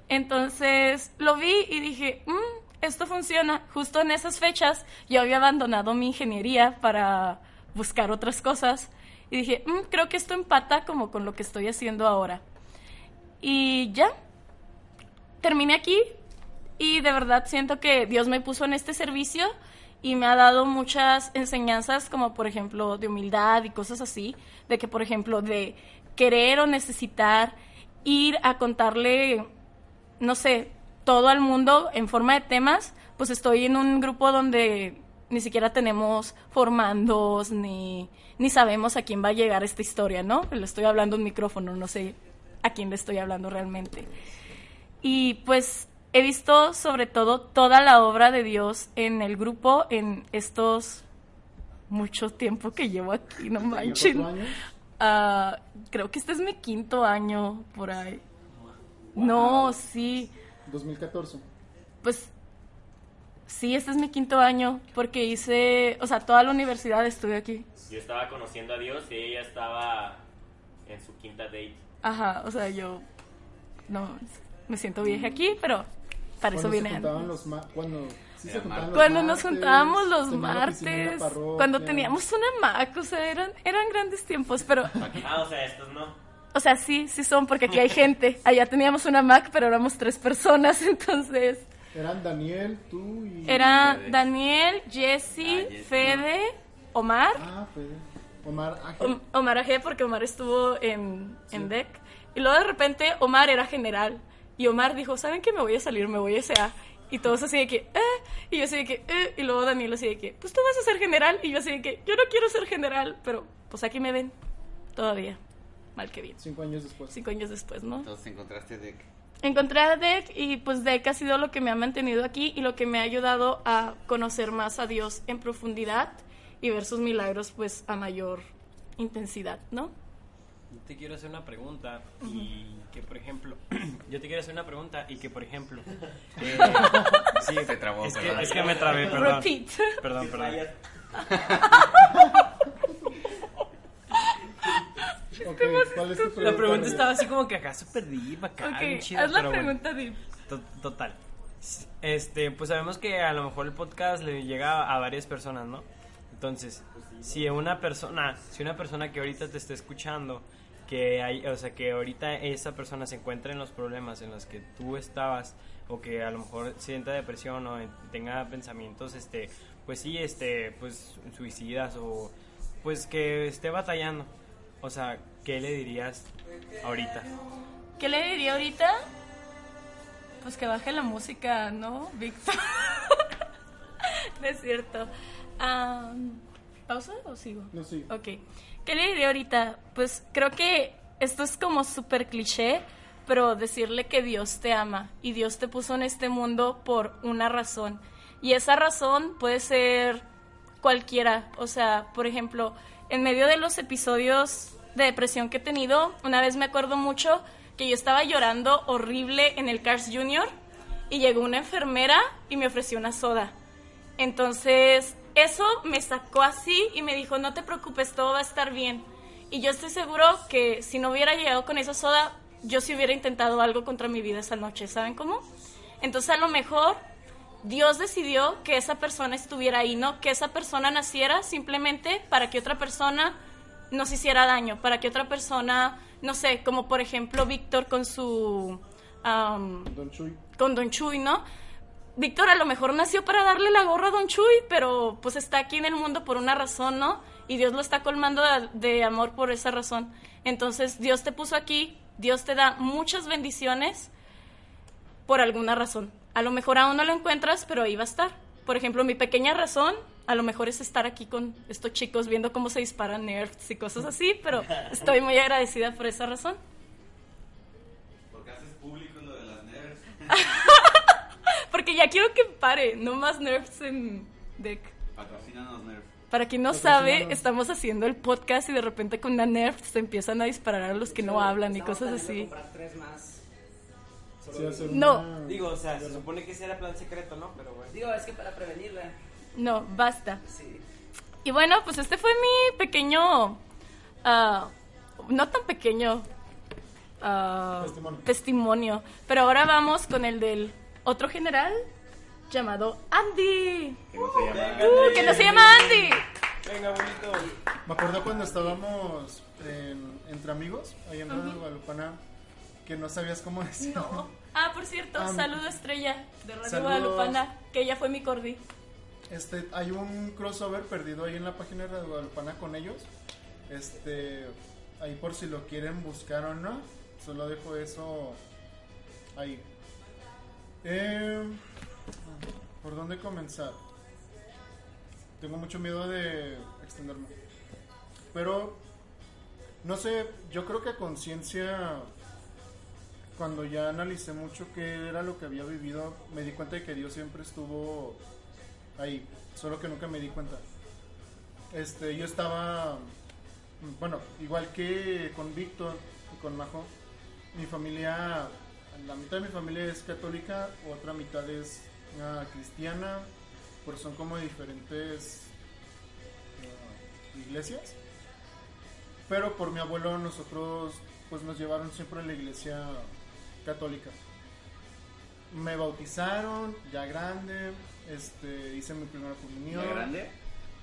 Entonces lo vi y dije, "Mm, esto funciona. Justo en esas fechas yo había abandonado mi ingeniería para buscar otras cosas. Y dije, "Mm, creo que esto empata como con lo que estoy haciendo ahora. Y ya, terminé aquí y de verdad siento que Dios me puso en este servicio y me ha dado muchas enseñanzas como por ejemplo de humildad y cosas así, de que por ejemplo de querer o necesitar ir a contarle, no sé, todo al mundo en forma de temas, pues estoy en un grupo donde ni siquiera tenemos formandos ni, ni sabemos a quién va a llegar esta historia, ¿no? Le estoy hablando un micrófono, no sé a quién le estoy hablando realmente. Y pues he visto sobre todo toda la obra de Dios en el grupo en estos mucho tiempo que llevo aquí, no ¿Tenía manchen. años? Ah, creo que este es mi quinto año por ahí. No, sí, 2014. pues sí, este es mi quinto año porque hice, o sea, toda la universidad estuve aquí. Yo estaba conociendo a Dios y ella estaba en su quinta date. Ajá, o sea, yo no me siento vieja aquí, pero para eso los ma- cuando sí se Era juntaban los Cuando nos juntábamos los martes, parroquia. cuando teníamos una Mac, o sea, eran, eran grandes tiempos, pero, Ah, o sea, estos no. o sea, sí, sí son, porque aquí hay gente. Allá teníamos una Mac, pero éramos tres personas, entonces. Eran Daniel, tú y. Era Fede. Daniel, Jesse, Ah, Jesse. Fede, Omar. Ah, Fede. Omar Ángel. Om- Omar Aje, porque Omar estuvo en, en DEC. Y luego de repente Omar era general. Y Omar dijo, ¿saben qué? Me voy a salir, me voy a SA. Y todos así de que, eh. Y yo así de que, eh. Y luego Daniel así de que, pues tú vas a ser general. Y yo así de que, yo no quiero ser general. Pero pues aquí me ven. Todavía. Mal que bien. Cinco años después. Cinco años después, ¿no? Entonces encontraste de Encontré a DEC y pues DEC ha sido lo que me ha mantenido aquí y lo que me ha ayudado a conocer más a Dios en profundidad y ver sus milagros pues a mayor intensidad, ¿no? Yo te quiero hacer una pregunta y que, por ejemplo, yo te quiero hacer una pregunta y que, por ejemplo, eh, sí, Se trabó, es que, perdón. es que me trabé, perdón. Repeat. Perdón, perdón. Ok, ¿cuál es tu pregunta? La pregunta estaba así como que acá súper deep, acá, bien Ok, chido, haz la bueno. pregunta, Deep. To- Total. Este, pues sabemos que a lo mejor el podcast le llega a varias personas, ¿no? Entonces, si una persona, si una persona que ahorita te está escuchando, que hay, o sea, que ahorita esa persona se encuentra en los problemas en los que tú estabas o que a lo mejor sienta depresión o en- tenga pensamientos este, pues sí, este, pues suicidas o pues que esté batallando. O sea, ¿qué le dirías ahorita? ¿Qué le diría ahorita? Pues que baje la música, ¿no, Víctor? no es cierto. Am, ¿Pausa o sigo? No, sí. Ok. ¿Qué le diría ahorita? Pues creo que esto es como súper cliché, pero decirle que Dios te ama y Dios te puso en este mundo por una razón. Y esa razón puede ser cualquiera. O sea, por ejemplo, en medio de los episodios de depresión que he tenido, una vez me acuerdo mucho que yo estaba llorando horrible en el Cars Junior y llegó una enfermera y me ofreció una soda. Entonces, eso me sacó así y me dijo, no te preocupes, todo va a estar bien. Y yo estoy seguro que si no hubiera llegado con esa soda, yo sí hubiera intentado algo contra mi vida esa noche, ¿saben cómo? Entonces, a lo mejor Dios decidió que esa persona estuviera ahí, ¿no? Que esa persona naciera simplemente para que otra persona nos hiciera daño, para que otra persona, no sé, como por ejemplo Víctor con su... am, Don Chuy. con Don Chuy, ¿no? Víctor a lo mejor nació para darle la gorra a Don Chuy, pero pues está aquí en el mundo por una razón, ¿no? Y Dios lo está colmando de, de amor por esa razón. Entonces Dios te puso aquí, Dios te da muchas bendiciones por alguna razón. A lo mejor aún no lo encuentras, pero ahí va a estar. Por ejemplo, mi pequeña razón, a lo mejor es estar aquí con estos chicos viendo cómo se disparan nerds y cosas así, pero estoy muy agradecida por esa razón. Porque haces público lo de las nerds. Porque ya quiero que pare, no más nerds en deck. Patrocínanos nerds. Para quien no sabe, estamos haciendo el podcast y de repente con una nerf se empiezan a disparar a los que no hablan y cosas así. comprar tres más. Sí, hacer No. una- Digo, o sea, se supone que ese era plan secreto, ¿no? Pero bueno. Digo, es que para prevenirla. No, basta. Sí. Y bueno, pues este fue mi pequeño, ah, no tan pequeño ah, Testimonio. testimonio. Pero ahora vamos con el del otro general llamado Andy. Que no se llama. Uh, que no se llama Andy. Venga, bonito. Me acuerdo cuando estábamos en- entre amigos, ahí en Radio Guadalupana, que no sabías cómo decirlo. Ah, por cierto, saludo Estrella de Radio. Guadalupana, que ella fue mi cordi. Este, hay un crossover perdido ahí en la página de Radio Guadalupana con ellos. Este, ahí por si lo quieren buscar o no. Solo dejo eso ahí. Eh, ¿Por dónde comenzar? Tengo mucho miedo de extenderme. Pero, no sé, yo creo que a conciencia, cuando ya analicé mucho qué era lo que había vivido, me di cuenta de que Dios siempre estuvo ahí, solo que nunca me di cuenta. Este, yo estaba, bueno, igual que con Víctor y con Majo, mi familia, la mitad de mi familia es católica, otra mitad es ah, cristiana, pues son como diferentes ah, iglesias. Pero por mi abuelo nosotros pues nos llevaron siempre a la iglesia católica. Me bautizaron ya grande, este, hice mi primera comunión. ¿Ya grande?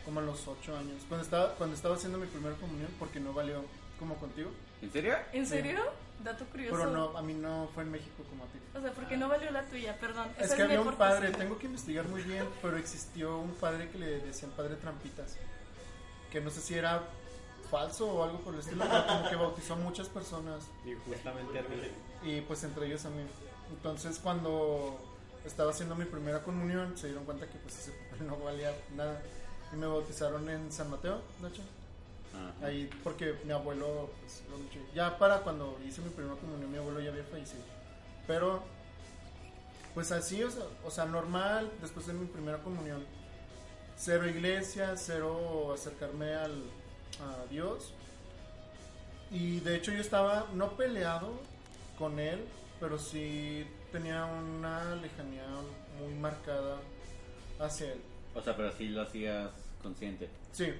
Como a los 8 años. Cuando estaba, cuando estaba haciendo mi primera comunión, porque no valió como contigo. ¿En serio? ¿En serio? Dato curioso. Pero no, a mí no fue en México como a ti. O sea, porque no valió la tuya, perdón. Es que había un padre, tengo que investigar muy bien, pero existió un padre que le decían padre trampitas. Que no sé si era falso o algo por el estilo, pero como que bautizó a muchas personas. Y justamente a mí. Y pues entre ellos a mí. Entonces cuando estaba haciendo mi primera comunión, se dieron cuenta que pues ese papel no valía nada. Y me bautizaron en San Mateo, de hecho. Ajá. Ahí, porque mi abuelo, pues, lo ya para cuando hice mi primera comunión, mi abuelo ya había fallecido. Pero, pues así, o sea, o sea, normal, después de mi primera comunión, cero iglesia, cero acercarme al, a Dios. Y de hecho yo estaba no peleado con él, pero sí tenía una lejanía muy marcada hacia él. O sea, pero sí lo hacías consciente. Sí,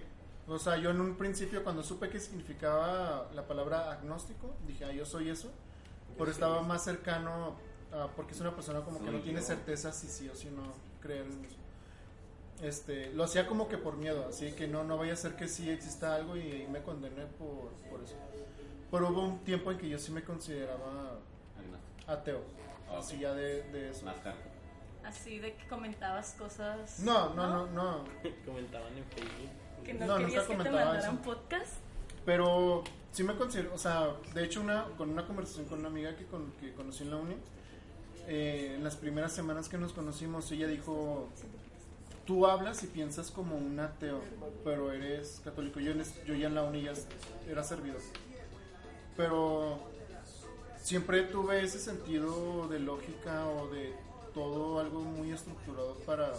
o sea, yo en un principio cuando supe qué significaba la palabra agnóstico, dije, ah, yo soy eso, pero estaba más cercano, a- porque es una persona como que no tiene certeza si sí o si no creer en eso. Este, lo hacía como que por miedo, así que no, no vaya a ser que sí exista algo y, ahí me condené por, por eso. Pero hubo un tiempo en que yo sí me consideraba ateo, Ok. así ya de, de eso. Más. Así de que comentabas cosas. No, no, no, no. Comentaban en Facebook. Que no, No, nunca querías que te comentaba mandaran eso. podcast. Pero sí me considero, o sea, de hecho una, con una conversación con una amiga que, con, que conocí en la uni, eh, en las primeras semanas que nos conocimos, ella dijo, tú hablas y piensas como un ateo, pero eres católico. Yo, yo ya en la uni ya era servidor. Pero siempre tuve ese sentido de lógica o de todo algo muy estructurado para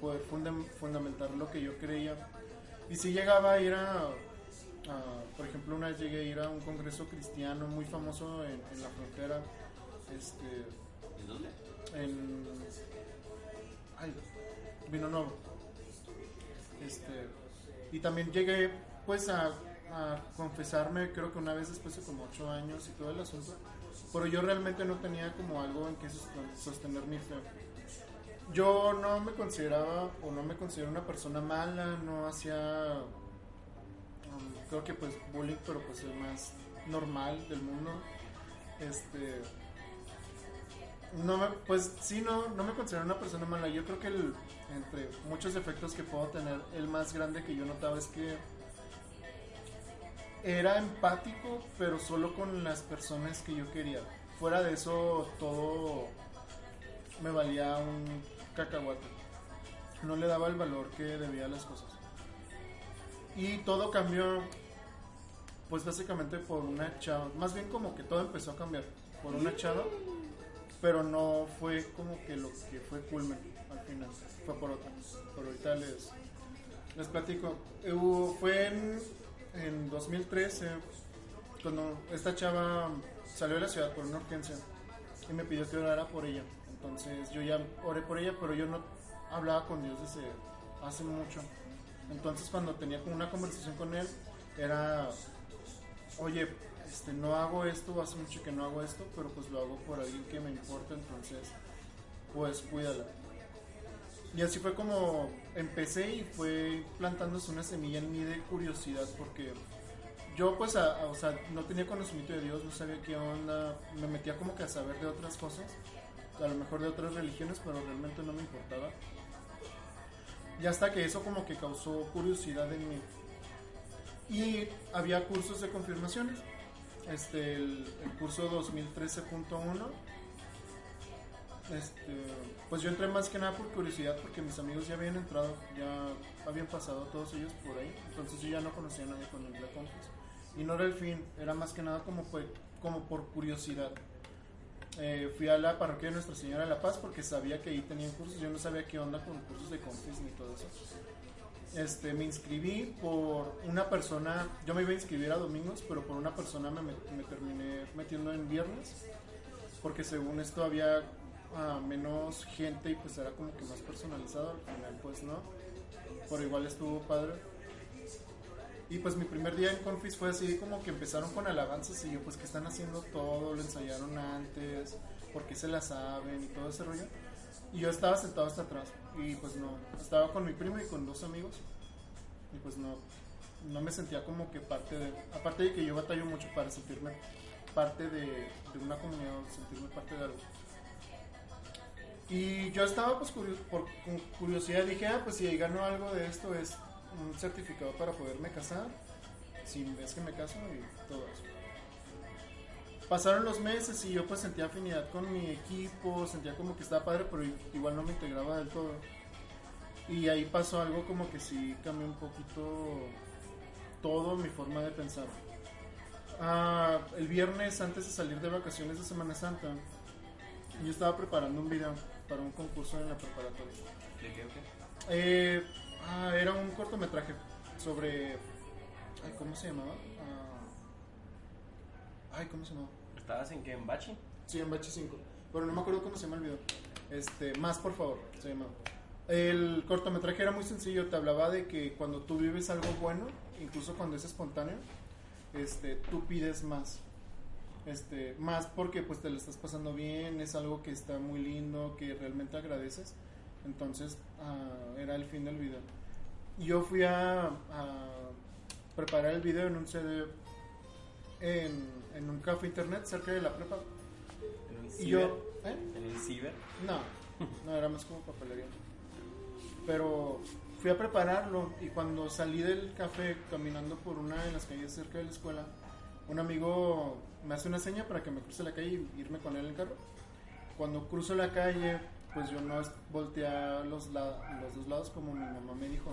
poder fundam- fundamentar lo que yo creía. Y si llegaba a ir a, a- por ejemplo, una vez llegué a ir a un congreso cristiano muy famoso en, en la frontera, este, ¿En dónde? en ay, Vino Nuevo. Este, y también llegué pues a, a confesarme, creo que una vez después de como ocho años y todo el asunto, pero yo realmente no tenía como algo en que sosten- sostener mi fe. Yo no me consideraba o no me considero una persona mala, no hacía um, creo que pues bullying, pero pues el más normal del mundo. Este no me, pues sí, no, no me considero una persona mala. Yo creo que el, entre muchos efectos que puedo tener, el más grande que yo notaba es que era empático, pero solo con las personas que yo quería. Fuera de eso, todo me valía un cacahuate. No le daba el valor que debía a las cosas. Y todo cambió, pues básicamente por una chava. Más bien como que todo empezó a cambiar por una chava pero no fue como que lo que fue culmen al final, fue por otra. Por ahorita les, les platico. Eh, fue en, en 2013 cuando esta chava salió de la ciudad por una urgencia y me pidió que orara por ella. Entonces yo ya oré por ella, pero yo no hablaba con Dios desde hace mucho. Entonces cuando tenía una conversación con él, era, oye, este, no hago esto, hace mucho que no hago esto, pero pues lo hago por alguien que me importa, entonces pues cuídala. Y así fue como empecé y fue plantándose una semilla en mí de curiosidad porque yo pues a- o sea, no tenía conocimiento de Dios, no sabía qué onda, me metía como que a saber de otras cosas, a lo mejor de otras religiones, pero realmente no me importaba. Y hasta que eso como que causó curiosidad en mí. Y había cursos de confirmaciones. Este, el, el curso 2013.1. Este, pues yo entré más que nada por curiosidad porque mis amigos ya habían entrado, ya habían pasado todos ellos por ahí. Entonces yo ya no conocía a nadie con el Black Confess. Y no era el fin, era más que nada como, fue, como por curiosidad. Eh, fui a la parroquia de Nuestra Señora de la Paz porque sabía que ahí tenían cursos. Yo no sabía qué onda con cursos de confes ni todo eso. Este, me inscribí por una persona, yo me iba a inscribir a domingos, pero por una persona me, me terminé metiendo en viernes, porque según esto había ah, menos gente y pues era como que más personalizado, al final pues no, pero igual estuvo padre. Y pues mi primer día en Confis fue así como que empezaron con alabanzas y yo pues que están haciendo todo, lo ensayaron antes, porque se la saben y todo ese rollo. Y yo estaba sentado hasta atrás y pues no, estaba con mi primo y con dos amigos y pues no, no me sentía como que parte de, aparte de que yo batallo mucho para sentirme parte de, de una comunidad, sentirme parte de algo. Y yo estaba pues curio- por curiosidad, dije, ah, pues si gano algo de esto es un certificado para poderme casar, si es que me caso y todo eso. Pasaron los meses y yo pues sentía afinidad con mi equipo, sentía como que estaba padre, pero igual no me integraba del todo. Y ahí pasó algo como que sí cambió un poquito todo mi forma de pensar. Ah, el viernes antes de salir de vacaciones de Semana Santa, yo estaba preparando un video para un concurso en la preparatoria. ¿De qué? Eh, ah, era un cortometraje sobre... ay, ¿Cómo se llamaba? Ah, Ay, ¿cómo se llama? ¿Estabas en qué? ¿En Bachi? Sí, en Bachi 5. Pero no me acuerdo cómo se llama el video. Este, más por favor, se llama. El cortometraje era muy sencillo, te hablaba de que cuando tú vives algo bueno, incluso cuando es espontáneo, este, tú pides más. Este, más porque pues te lo estás pasando bien, es algo que está muy lindo, que realmente agradeces. Entonces, ah, era el fin del video. Yo fui a, a preparar el video en un CD en, en un café internet cerca de la prepa. ¿En un Y ciber? yo, ¿eh? ¿En un ciber? No, no era más como papelería. Pero fui a prepararlo y cuando salí del café caminando por una de las calles cerca de la escuela, un amigo me hace una seña para que me cruce la calle y irme con él en el carro. Cuando cruzo la calle, pues yo no volteé los, los dos lados como mi mamá me dijo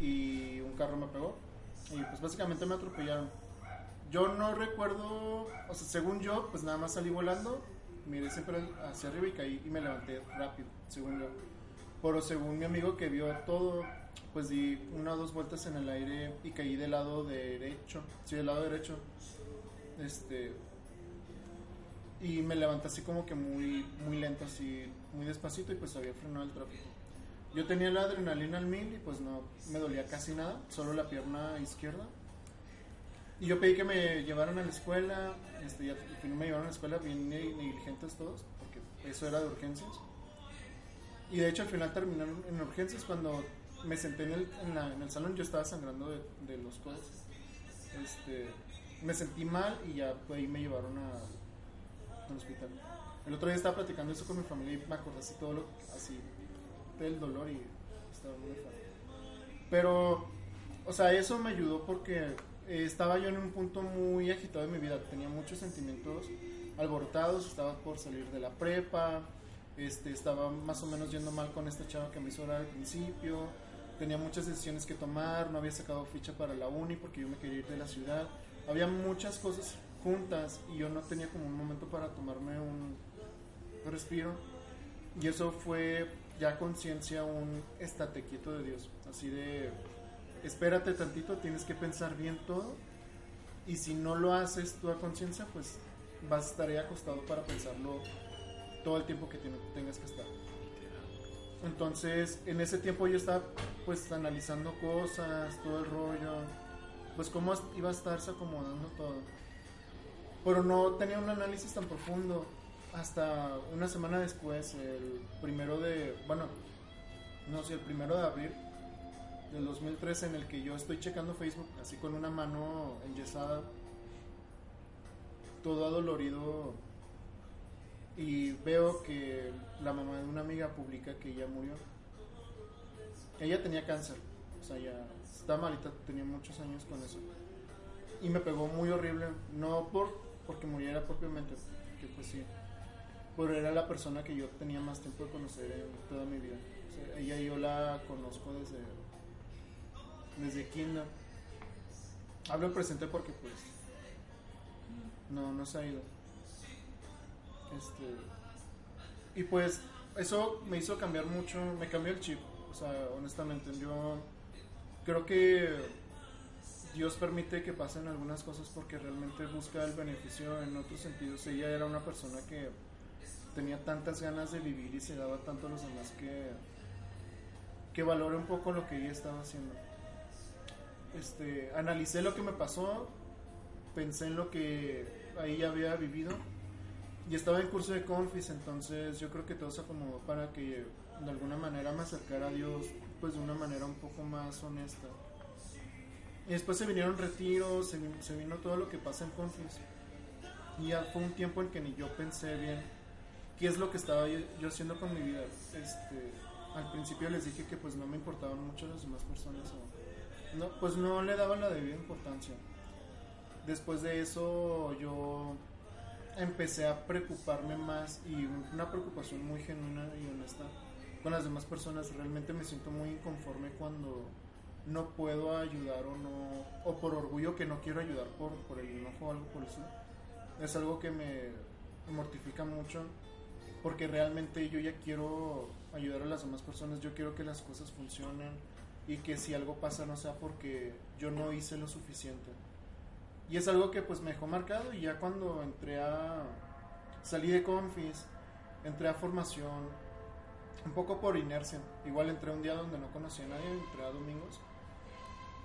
y un carro me pegó y pues básicamente me atropellaron. Yo no recuerdo, o sea, según yo, pues nada más salí volando, miré siempre hacia arriba y caí y me levanté rápido, según yo. Pero según mi amigo que vio todo, pues di una o dos vueltas en el aire y caí del lado derecho, sí, del lado derecho. Este y me levanté así como que muy muy lento, así muy despacito y pues había frenado el tráfico. Yo tenía la adrenalina al mil y pues no me dolía casi nada, solo la pierna izquierda. Y yo pedí que me llevaran a la escuela, este, ya fin me llevaron a la escuela bien ne- negligentes todos, porque eso era de urgencias. Y de hecho al final terminaron en urgencias cuando me senté en el, en la- en el salón, yo estaba sangrando de, de los codos. Este, me sentí mal y ya ahí me llevaron a, al hospital. El otro día estaba platicando eso con mi familia y me acordé así todo lo, así del dolor y estaba muy feo. Pero, o sea, eso me ayudó porque eh, estaba yo en un punto muy agitado de mi vida. Tenía muchos sentimientos alborotados, estaba por salir de la prepa, este, estaba más o menos yendo mal con esta chava que me hizo orar al principio. Tenía muchas decisiones que tomar, no había sacado ficha para la uni porque yo me quería ir de la ciudad. Había muchas cosas juntas y yo no tenía como un momento para tomarme un respiro. Y eso fue ya conciencia, un estate quieto de Dios. Así de, espérate tantito, tienes que pensar bien todo. Y si no lo haces tú a conciencia, pues vas a estar ahí acostado para pensarlo todo el tiempo que tengas que estar. Entonces, en ese tiempo yo estaba pues analizando cosas, todo el rollo, pues cómo iba a estarse acomodando todo. Pero no tenía un análisis tan profundo hasta una semana después, el primero de, bueno, no sé, el primero de abril del 2013 en el que yo estoy checando Facebook así con una mano enyesada, todo adolorido y veo que la mamá de una amiga publica que ella murió. Ella tenía cáncer, o sea, ya está malita, tenía muchos años con eso. Y me pegó muy horrible, no por porque muriera propiamente, que pues sí, pero era la persona que yo tenía más tiempo de conocer en toda mi vida. O sea, ella yo la conozco desde desde kinder. Hablo en presente porque pues no no se ha ido. Este y pues eso me hizo cambiar mucho, me cambió el chip, o sea, honestamente yo creo que Dios permite que pasen algunas cosas porque realmente busca el beneficio en otros sentidos. Ella era una persona que tenía tantas ganas de vivir y se daba tanto a los demás que, que valore un poco lo que ella estaba haciendo. Este, analicé lo que me pasó, pensé en lo que ahí ya había vivido y estaba en curso de confis, entonces yo creo que todo se acomodó para que de alguna manera me acercara a Dios pues de una manera un poco más honesta. Y después se vinieron retiros, se, se vino todo lo que pasa en confis. Y ya fue un tiempo en que ni yo pensé bien qué es lo que estaba yo, yo haciendo con mi vida. Este, al principio les dije que pues no me importaban mucho las demás personas o no, pues no le daba la debida importancia. Después de eso yo empecé a preocuparme más y una preocupación muy genuina y honesta con las demás personas. Realmente me siento muy inconforme cuando no puedo ayudar o no o por orgullo que no quiero ayudar por, por el enojo o algo por eso. Es algo que me mortifica mucho porque realmente yo ya quiero ayudar a las demás personas, yo quiero que las cosas funcionen y que si algo pasa no sea porque yo no hice lo suficiente. Y es algo que pues me dejó marcado y ya cuando entré a... Salí de confis, entré a formación, un poco por inercia. Igual entré un día donde no conocía a nadie, entré a domingos.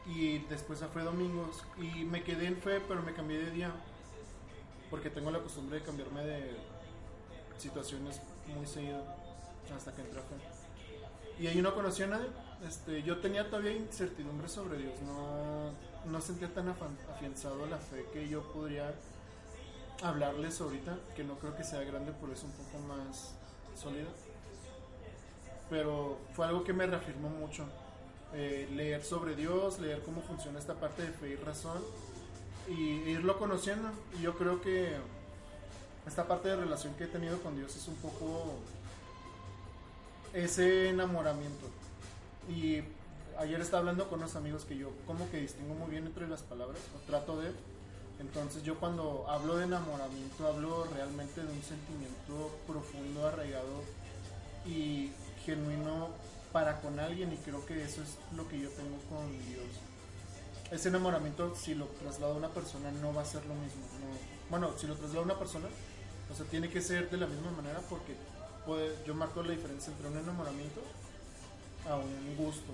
Y después a Fue Domingos. Y me quedé en Fe, pero me cambié de día. Porque tengo la costumbre de cambiarme de situaciones muy seguido. Hasta que entré a Fe. Y ahí no conocía a nadie. Este, yo tenía todavía incertidumbre sobre Dios. No, no sentía tan afianzado la fe que yo podría hablarles ahorita. Que no creo que sea grande, por eso un poco más sólida. Pero fue algo que me reafirmó mucho. Eh, leer sobre Dios, leer cómo funciona esta parte de fe y razón. Y irlo conociendo. Y yo creo que esta parte de relación que he tenido con Dios es un poco ese enamoramiento. Y ayer estaba hablando con unos amigos que yo como que distingo muy bien entre las palabras, o trato de. Entonces yo cuando hablo de enamoramiento hablo realmente de un sentimiento profundo, arraigado y genuino para con alguien y creo que eso es lo que yo tengo con Dios. Ese enamoramiento si lo traslado a una persona no va a ser lo mismo. no- Bueno, si lo traslado a una persona, o sea, tiene que ser de la misma manera porque yo marco la diferencia entre un enamoramiento a un gusto.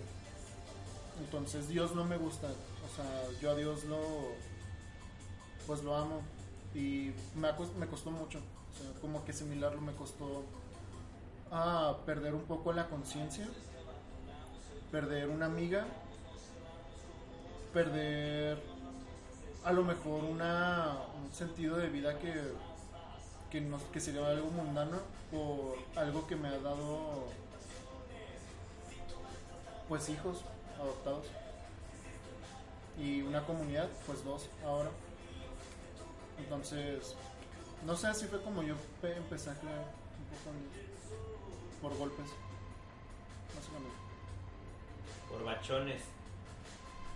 Entonces Dios no me gusta, o sea, yo a Dios lo, pues lo amo y me costó mucho, o sea, como que asimilarlo me costó ah, perder un poco la conciencia, perder una amiga, perder a lo mejor una, un sentido de vida que, que, no, que sería algo mundano por algo que me ha dado pues hijos adoptados y una comunidad pues dos ahora entonces no sé así fue como yo pe- empecé a creer un poco en. Por golpes básicamente Por bachones.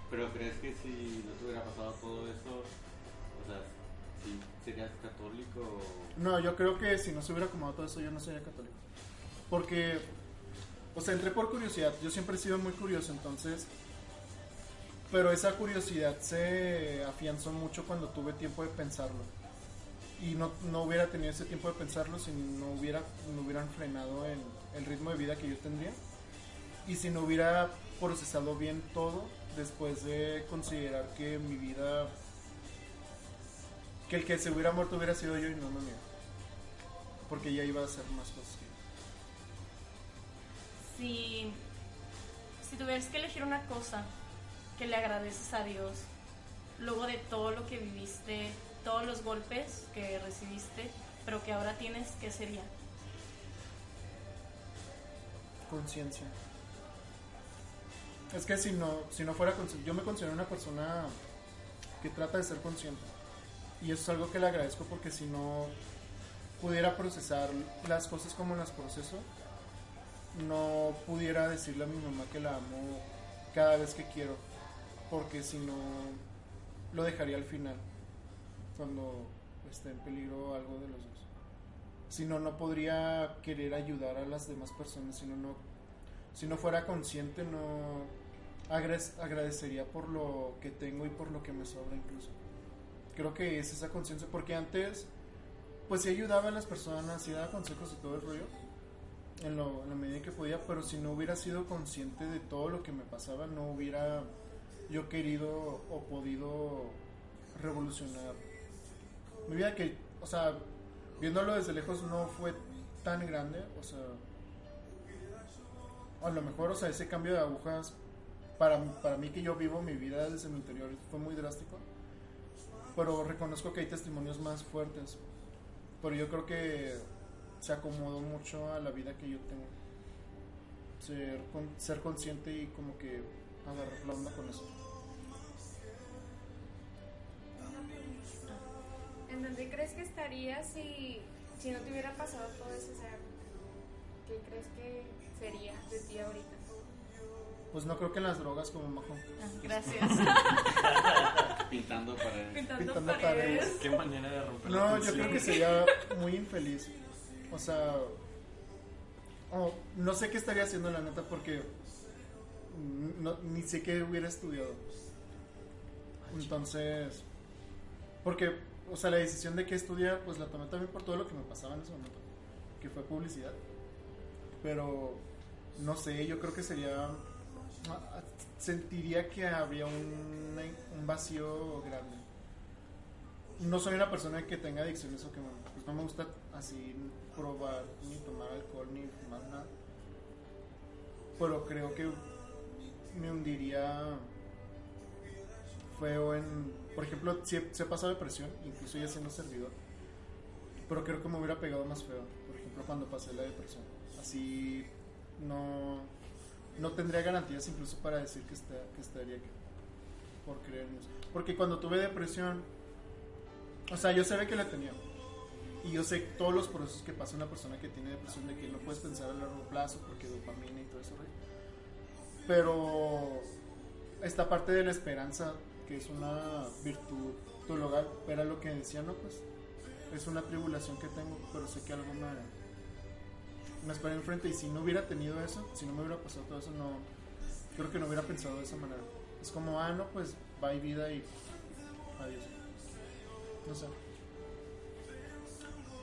Pero crees que si no te hubiera pasado todo eso, o sea, si serías católico o... No, yo creo que si no se hubiera acomodado todo eso, yo no sería católico. Porque, o sea, entré por curiosidad. Yo siempre he sido muy curioso, entonces. Pero esa curiosidad se afianzó mucho cuando tuve tiempo de pensarlo. Y no, no hubiera tenido ese tiempo de pensarlo si no hubiera no hubieran frenado el, el ritmo de vida que yo tendría. Y si no hubiera procesado bien todo después de considerar que mi vida que el que se hubiera muerto hubiera sido yo y no no mío. Porque ya iba a hacer más cosas. Si, si tuvieras que elegir una cosa que le agradeces a Dios, luego de todo lo que viviste, todos los golpes que recibiste, pero que ahora tienes, ¿qué sería? Conciencia. Es que si no, si no fuera consciente, yo me considero una persona que trata de ser consciente. Y eso es algo que le agradezco porque si no pudiera procesar las cosas como las proceso, no pudiera decirle a mi mamá que la amo cada vez que quiero. Porque si no, lo dejaría al final, cuando esté en peligro algo de los dos. Si no, no podría querer ayudar a las demás personas, si no, no, si no fuera consciente, no agradecería por lo que tengo y por lo que me sobra incluso. Creo que es esa conciencia, porque antes, pues sí ayudaba a las personas, sí daba consejos y todo el rollo, en, lo, en la medida que podía, pero si no hubiera sido consciente de todo lo que me pasaba, no hubiera yo querido o podido revolucionar mi vida que, o sea, viéndolo desde lejos no fue tan grande, o sea, a lo mejor, o sea, ese cambio de agujas para, para mí que yo vivo mi vida desde mi interior fue muy drástico, pero reconozco que hay testimonios más fuertes, pero yo creo que se acomodó mucho a la vida que yo tengo. Ser, ser consciente y como que agarrar la onda con eso. Dónde crees que estarías si, si no te hubiera pasado todo eso? O sea, ¿qué crees que sería de ti ahorita? Pues no creo que en las drogas como majo. Gracias. Pintando para... Pintando, Pintando paredes. paredes. Qué manera de romper la No, yo creo que sería muy infeliz. O sea, oh, no sé qué estaría haciendo la neta porque no- ni sé qué hubiera estudiado. Entonces, Porque, o sea, la decisión de qué estudiar, pues la tomé también por todo lo que me pasaba en ese momento, que fue publicidad. Pero, no sé, yo creo que sería... ah, Sentiría que habría un, vacío grande. No soy una persona que tenga adicciones o que pues no me gusta así probar ni tomar alcohol ni fumar nada. Pero creo que me hundiría feo en... Por ejemplo, si he, si he pasado depresión, incluso ya siendo servidor. Pero creo que me hubiera pegado más feo. Por ejemplo, cuando pasé la depresión. Así no, no tendría garantías incluso para decir que, está, que estaría aquí. Por creer en eso. Porque cuando tuve depresión, o sea, yo sabía que la tenía. Y yo sé todos los procesos que pasa una persona que tiene depresión, de que no puedes pensar a largo plazo porque dopamina y todo eso. Pero esta parte de la esperanza, que es una virtud teologal, era lo que decía, no, pues es una tribulación que tengo, pero sé que algo me, me espera enfrente. Y si no hubiera tenido eso, si no me hubiera pasado todo eso, no creo que no hubiera pensado de esa manera. Es como, ah, no, pues va y vida y adiós. No sé.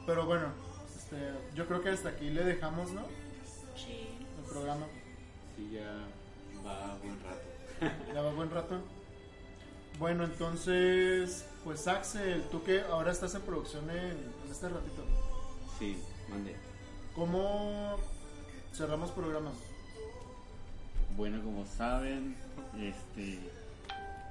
Pero bueno, este, yo creo que hasta aquí le dejamos, ¿no? Sí. El programa. Sí, ya va buen rato. Ya va buen rato. Bueno, entonces, pues Axel, tú que ahora estás en producción en, en este ratito, Sí, mande. ¿cómo cerramos programa? Bueno, como saben, este,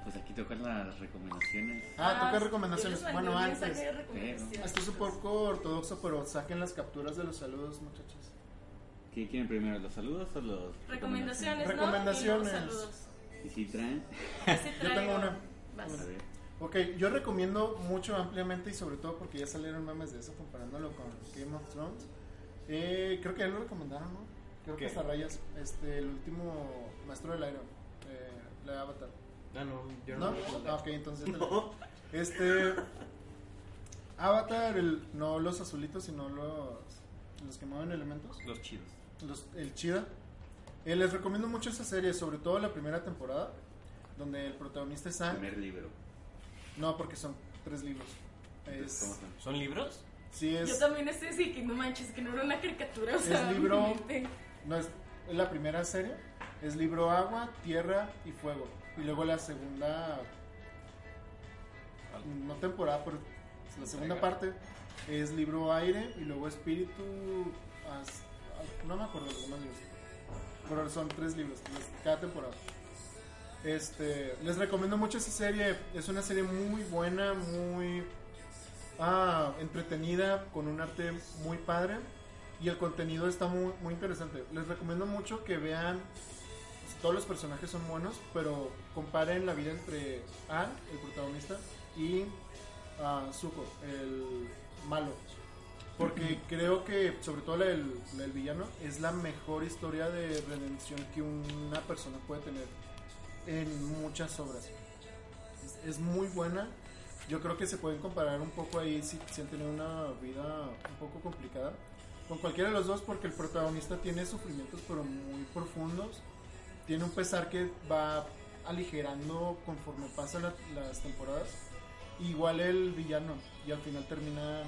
pues aquí tocan las recomendaciones. Ah, toca yo recomendaciones. mandé Bueno, antes. recomendaciones. Esto es un poco ortodoxo, pero saquen las capturas de los saludos, muchachos. ¿Qué quieren primero, los saludos o los Recomendaciones, ¿no? Recomendaciones. Y luego saludos. ¿Y si traen? Yo tengo una. Vas. Ok, yo recomiendo mucho ampliamente y sobre todo porque ya salieron memes de eso comparándolo con Game of Thrones. Eh, creo que ya lo recomendaron, ¿no? Creo que hasta rayas. Este, el último Maestro del Aire, eh, la de Avatar. Ah, no, yo ¿No? no. lo Ah, ok, entonces. te Este. Avatar, el, no los azulitos, sino los, los que mueven elementos. Los chidos. Los- el Chida. Eh, les recomiendo mucho esa serie, sobre todo la primera temporada, donde el protagonista es Sam. Primer libro. No, porque son tres libros. Entonces, ¿cómo Es, son? ¿Son libros? sí, Yo es, también estoy así que no manches, que no era una caricatura. O sea, es libro. No, es, es la primera serie. Es libro Agua, Tierra y Fuego. Y luego la segunda. No temporada, pero la segunda parte es libro Aire y luego Espíritu. as- no me acuerdo los demás libros. Pero son tres libros, cada temporada. Este, les recomiendo mucho esa serie. Es una serie muy buena, muy ah, entretenida, con un arte muy padre. Y el contenido está muy, muy interesante. Les recomiendo mucho que vean. pues, todos los personajes son buenos, pero comparen la vida entre Anne, el protagonista, y ah, Zuko, el malo. Porque creo que, sobre todo la del villano, es la mejor historia de redención que una persona puede tener en muchas obras. Es, es muy buena. Yo creo que se pueden comparar un poco ahí si, si han tenido una vida un poco complicada. Con cualquiera de los dos, porque el protagonista tiene sufrimientos, pero muy profundos. Tiene un pesar que va aligerando conforme pasan la- las temporadas. Igual el villano, y al final terminan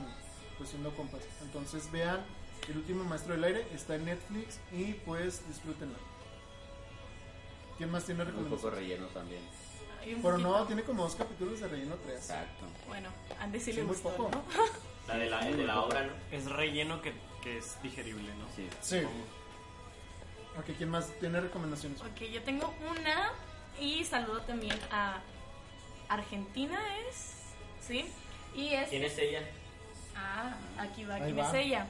pues siendo compas. Entonces vean El último maestro del aire, está en Netflix y pues disfrútenla. ¿Quién más tiene Un poco recomendaciones? relleno también. Pero no, tiene como dos capítulos de relleno, tres. Exacto. Bueno, Andy sí Sí, le muy gustó, poco. ¿no? La de la, el de la obra, ¿no? Es relleno que, que es digerible, ¿no? Sí. Sí. Ok, ¿quién más tiene recomendaciones? Ok, yo tengo una y saludo también a Argentina, ¿es? ¿Sí? Y es... ¿Quién es ella? Ah, aquí va, Ahí ¿quién va. es ella?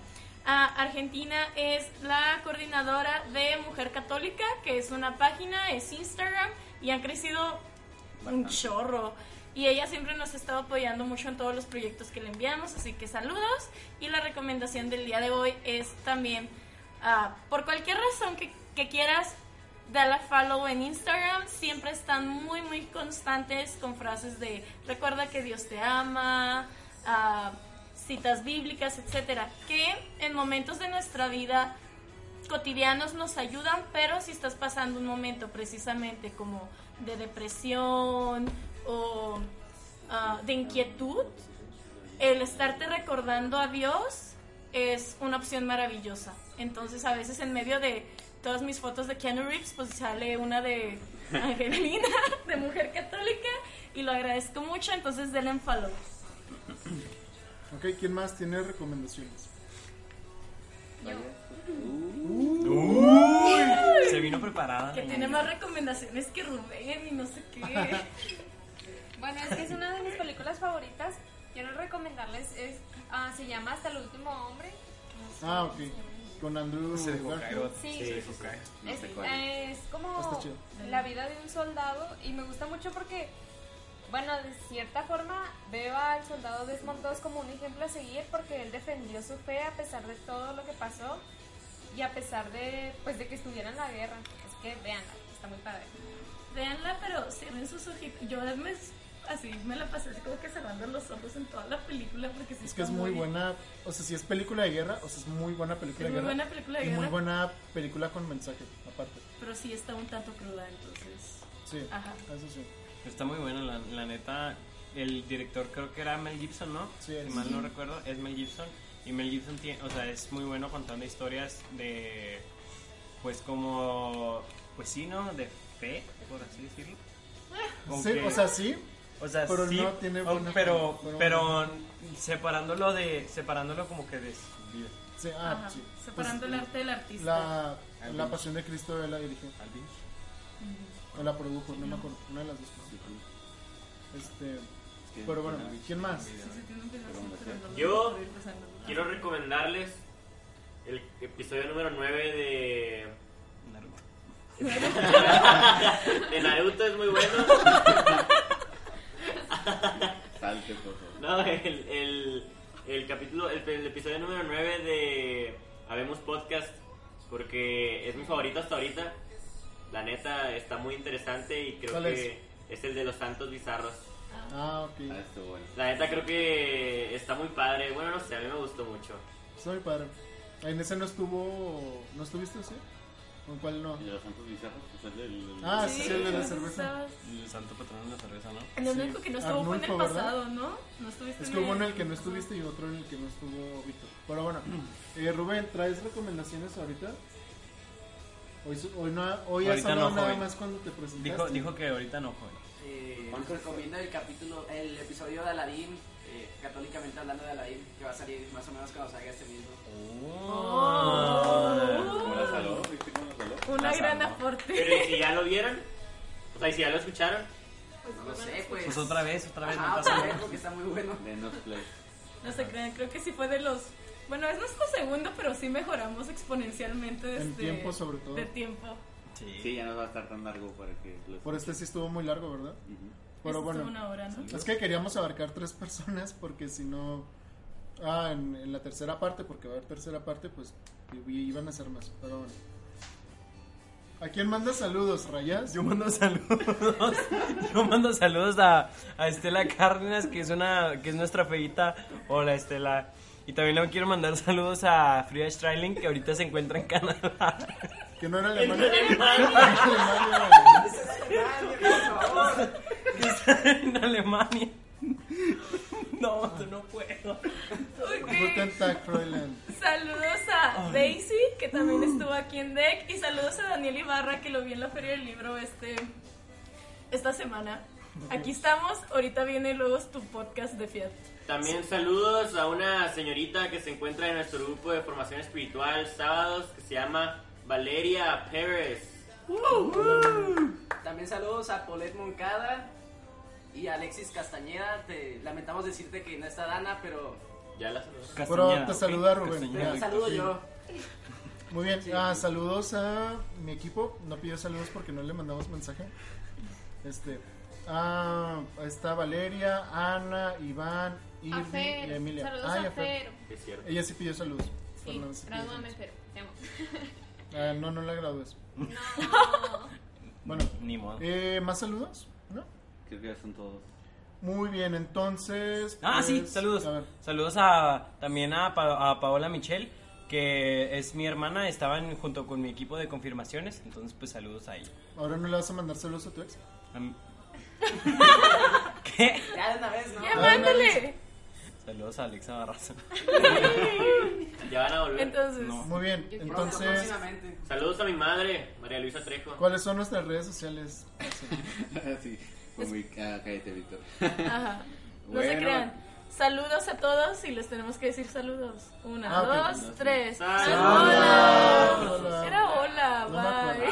Argentina es la coordinadora de Mujer Católica, que es una página, es Instagram, y han crecido un chorro. Y ella siempre nos ha estado apoyando mucho en todos los proyectos que le enviamos, así que saludos. Y la recomendación del día de hoy es también, ah, por cualquier razón que, que quieras, dale follow en Instagram. Siempre están muy, muy constantes con frases de recuerda que Dios te ama, ah, citas bíblicas, etcétera, que en momentos de nuestra vida cotidianos nos ayudan, pero si estás pasando un momento precisamente como de depresión o ah, de inquietud, el estarte recordando a Dios es una opción maravillosa. Entonces, a veces en medio de todas mis fotos de Keanu Reeves, pues sale una de Angelina, de mujer católica, y lo agradezco mucho. Entonces, denle en follow. Ok, ¿quién más tiene recomendaciones? Se vino preparada. Que tiene más recomendaciones que Rubén y no sé qué. Bueno, es que es una de mis películas favoritas. Quiero recomendarles, es, ah, se llama Hasta el último hombre. Ah, ok. Con Andrew Se dejó Garfield. Sí. Es, como la vida de un soldado y me gusta mucho porque, bueno, de cierta forma veo al soldado Desmond II como un ejemplo a seguir porque él defendió su fe a pesar de todo lo que pasó y a pesar de, pues, de que estuviera en la guerra. Es que véanla, está muy padre. Véanla, pero cierren sus ojitos. Yo me, así me la pasé así como que cerrando los ojos en toda la película porque sí Es que es muy buena, o sea, si es película de guerra, o sea, es muy buena película Es de muy guerra. buena película de y muy guerra. buena película con mensaje, aparte. Pero sí está un tanto cruda, entonces. Sí, Ajá. eso sí. Está muy bueno, la, la neta. El director creo que era Mel Gibson, ¿no? Sí, si mal no recuerdo, es Mel Gibson. Y Mel Gibson tiene, o sea, es muy bueno contando historias de, pues como, pues sí, ¿no? De fe, por así decirlo. Sí, o sea, sí, o sea, pero sí, no tiene o- buena pero, fe, pero, separándolo de, separándolo como que de su vida. sí, ah, sí. Separando Pues, el arte del artista. La, Pasión de Cristo él la dirigió, Alvin. O la produjo, no me acuerdo, una de las dos. Sí, sí. Este, pero bueno, ¿quién más? Yo. Quiero recomendarles el episodio número 9 de. de Naruto, es muy bueno. Salte, por favor. No, el, el, el capítulo, el, el episodio número 9 de Habemos Podcast, porque es mi favorito hasta ahorita. La neta está muy interesante y creo ¿Cuál que es? el de los santos bizarros. Ah, ok. Ah, estuvo bueno. La neta creo que está muy padre. Bueno, no sé, a mí me gustó mucho. Soy padre. En ese no estuvo, ¿no estuviste así? ¿Con cuál no? ¿Y de los santos bizarros? Pues el del- Ah, sí, el de la cerveza. El santo patrón de la cerveza, ¿no? El Sí. único que no estuvo fue en el Arnulfo, ¿verdad? pasado, ¿no? No estuviste Es en que hubo el- uno en el que no estuviste y otro en el que no estuvo Víctor. Pero bueno, eh, Rubén, ¿traes recomendaciones ahorita? Hoy, su- hoy, no, hoy hablado no, nada joven. más cuando te presentaste. Dijo, dijo que ahorita no, joven. Eh, les recomiendo el capítulo, el episodio de Aladdin, eh, católicamente hablando de Aladdin, que va a salir más o menos cuando salga este mismo. Oh. ¿Cómo la saló? ¿Viste cómo la saló? Una gran aporte. Pero ¿y si ya lo vieron? O sea, ¿y si ya lo escucharon? No lo sé, pues. Pues otra vez, otra vez, no Ajá, pasa otra vez, porque está muy bueno. Denos play. No se crean, creo que sí fue de los. Bueno, es nuestro segundo, pero sí mejoramos exponencialmente En desde. tiempo, sobre todo. De tiempo. Sí, ya no va a estar tan largo para que lo Por este sí estuvo muy largo, ¿verdad? Ujú. Pero Esto bueno, una hora, ¿no? es que queríamos abarcar tres personas porque si no... Ah, en, en la tercera parte, porque va a haber tercera parte, pues iban a ser más. Pero bueno. ¿A quién manda saludos, Rayas? Yo mando saludos. Yo mando saludos a, a Estela Cárdenas, que es una que es nuestra feita. Hola, Estela. Y también le quiero mandar saludos a Frida Streiling, que ahorita se encuentra en Canadá. Que no era Alemania. Que está en Alemania. No, tú no puedo. Ok. Guten Tag, Fräulein. Saludos a Daisy, que también estuvo aquí en Deck. Y saludos a Daniel Ibarra, que lo vi en la Feria del Libro este esta semana. Aquí estamos. Ahorita viene luego tu podcast de Fiat. También saludos a una señorita que se encuentra en nuestro grupo de formación espiritual sábados que se llama Valeria Pérez. También saludos a Polet Moncada y a Alexis Castañeda. Te lamentamos decirte que no está Dana, pero Ya la saludé. Pero te saluda Rubén. Castañeda. te saludo sí. yo. Muy bien, Sí. ah, saludos a mi equipo. No pidió saludos porque no le mandamos mensaje. Este, ah, está Valeria, Ana, Iván, A y Fer, Emilia. saludos a Fer. Es cierto. Ella sí pidió saludos. Sí, gradúame, saludos. Fer. Te amo. Ah, no, no la gradúes. No. Bueno, Ni modo. eh, ¿más saludos? ¿No? Creo que ya son todos. Muy bien, entonces. Ah, sí, pues, saludos. A Saludos a, también a, Pa- a Paola Michel, que es mi hermana, estaban junto con mi equipo de confirmaciones, entonces pues saludos a ella. ahora no le vas a mandar saludos a tu ex. A mí- Ya de una vez, ¿no? Ya mándale. Saludos a Alexa Barraza. Ya van a volver. Entonces, Muy bien, entonces. Saludos a mi madre, María Luisa Trejo. ¿cuáles son nuestras redes sociales? sí, fue muy. Ah, cállate, Víctor. ajá. No se crean. Saludos a todos y les tenemos que decir saludos. Una, Ah, dos, No, tres. Saludos. Hola. Hola. Era hola, No bye.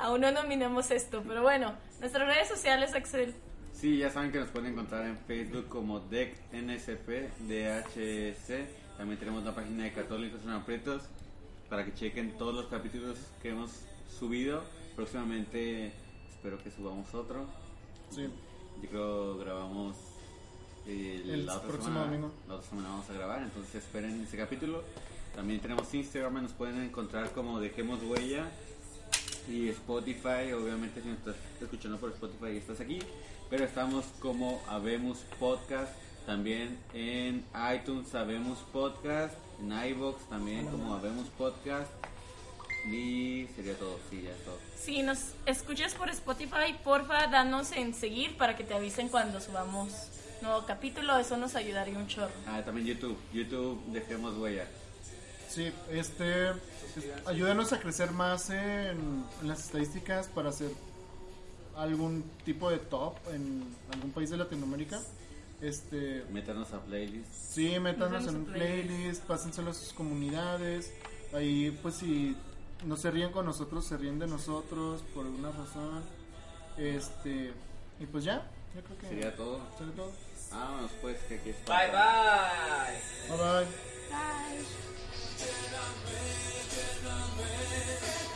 Aún no nominamos esto, pero bueno, nuestras redes sociales, Axel. Sí, ya saben que nos pueden encontrar en Facebook como DECNSP, DHC. También tenemos la página de Católicos en Aprietos para que chequen todos los capítulos que hemos subido. Próximamente espero que subamos otro. Sí, Yo creo grabamos el, El la otra próximo semana. domingo. La otra semana vamos a grabar, entonces esperen ese capítulo. También tenemos Instagram, nos pueden encontrar como Dejemos Huella. Y Spotify, obviamente si nos estás escuchando por Spotify y estás aquí. Pero estamos como Habemos Podcast. También en iTunes Habemos Podcast. En iVoox también como Habemos Podcast. Y sería todo, sí, ya es todo. Si nos escuchas por Spotify, porfa, danos en seguir para que te avisen cuando subamos nuevo capítulo. Eso nos ayudaría un chorro. Ah, también YouTube, YouTube Dejemos Huella. sí, este, es- ayúdenos a crecer más en, en las estadísticas para hacer algún tipo de top en algún país de Latinoamérica. Este, métanos a playlist. Sí, métanos, en un playlist, playlist, pásenselo a sus comunidades. Ahí, pues, si no se ríen con nosotros, se ríen de nosotros por alguna razón. Este, y pues ya, creo que. Sería todo. Sería todo. Vámonos, pues, que aquí está. Bye, bye. Bye, bye. Bye.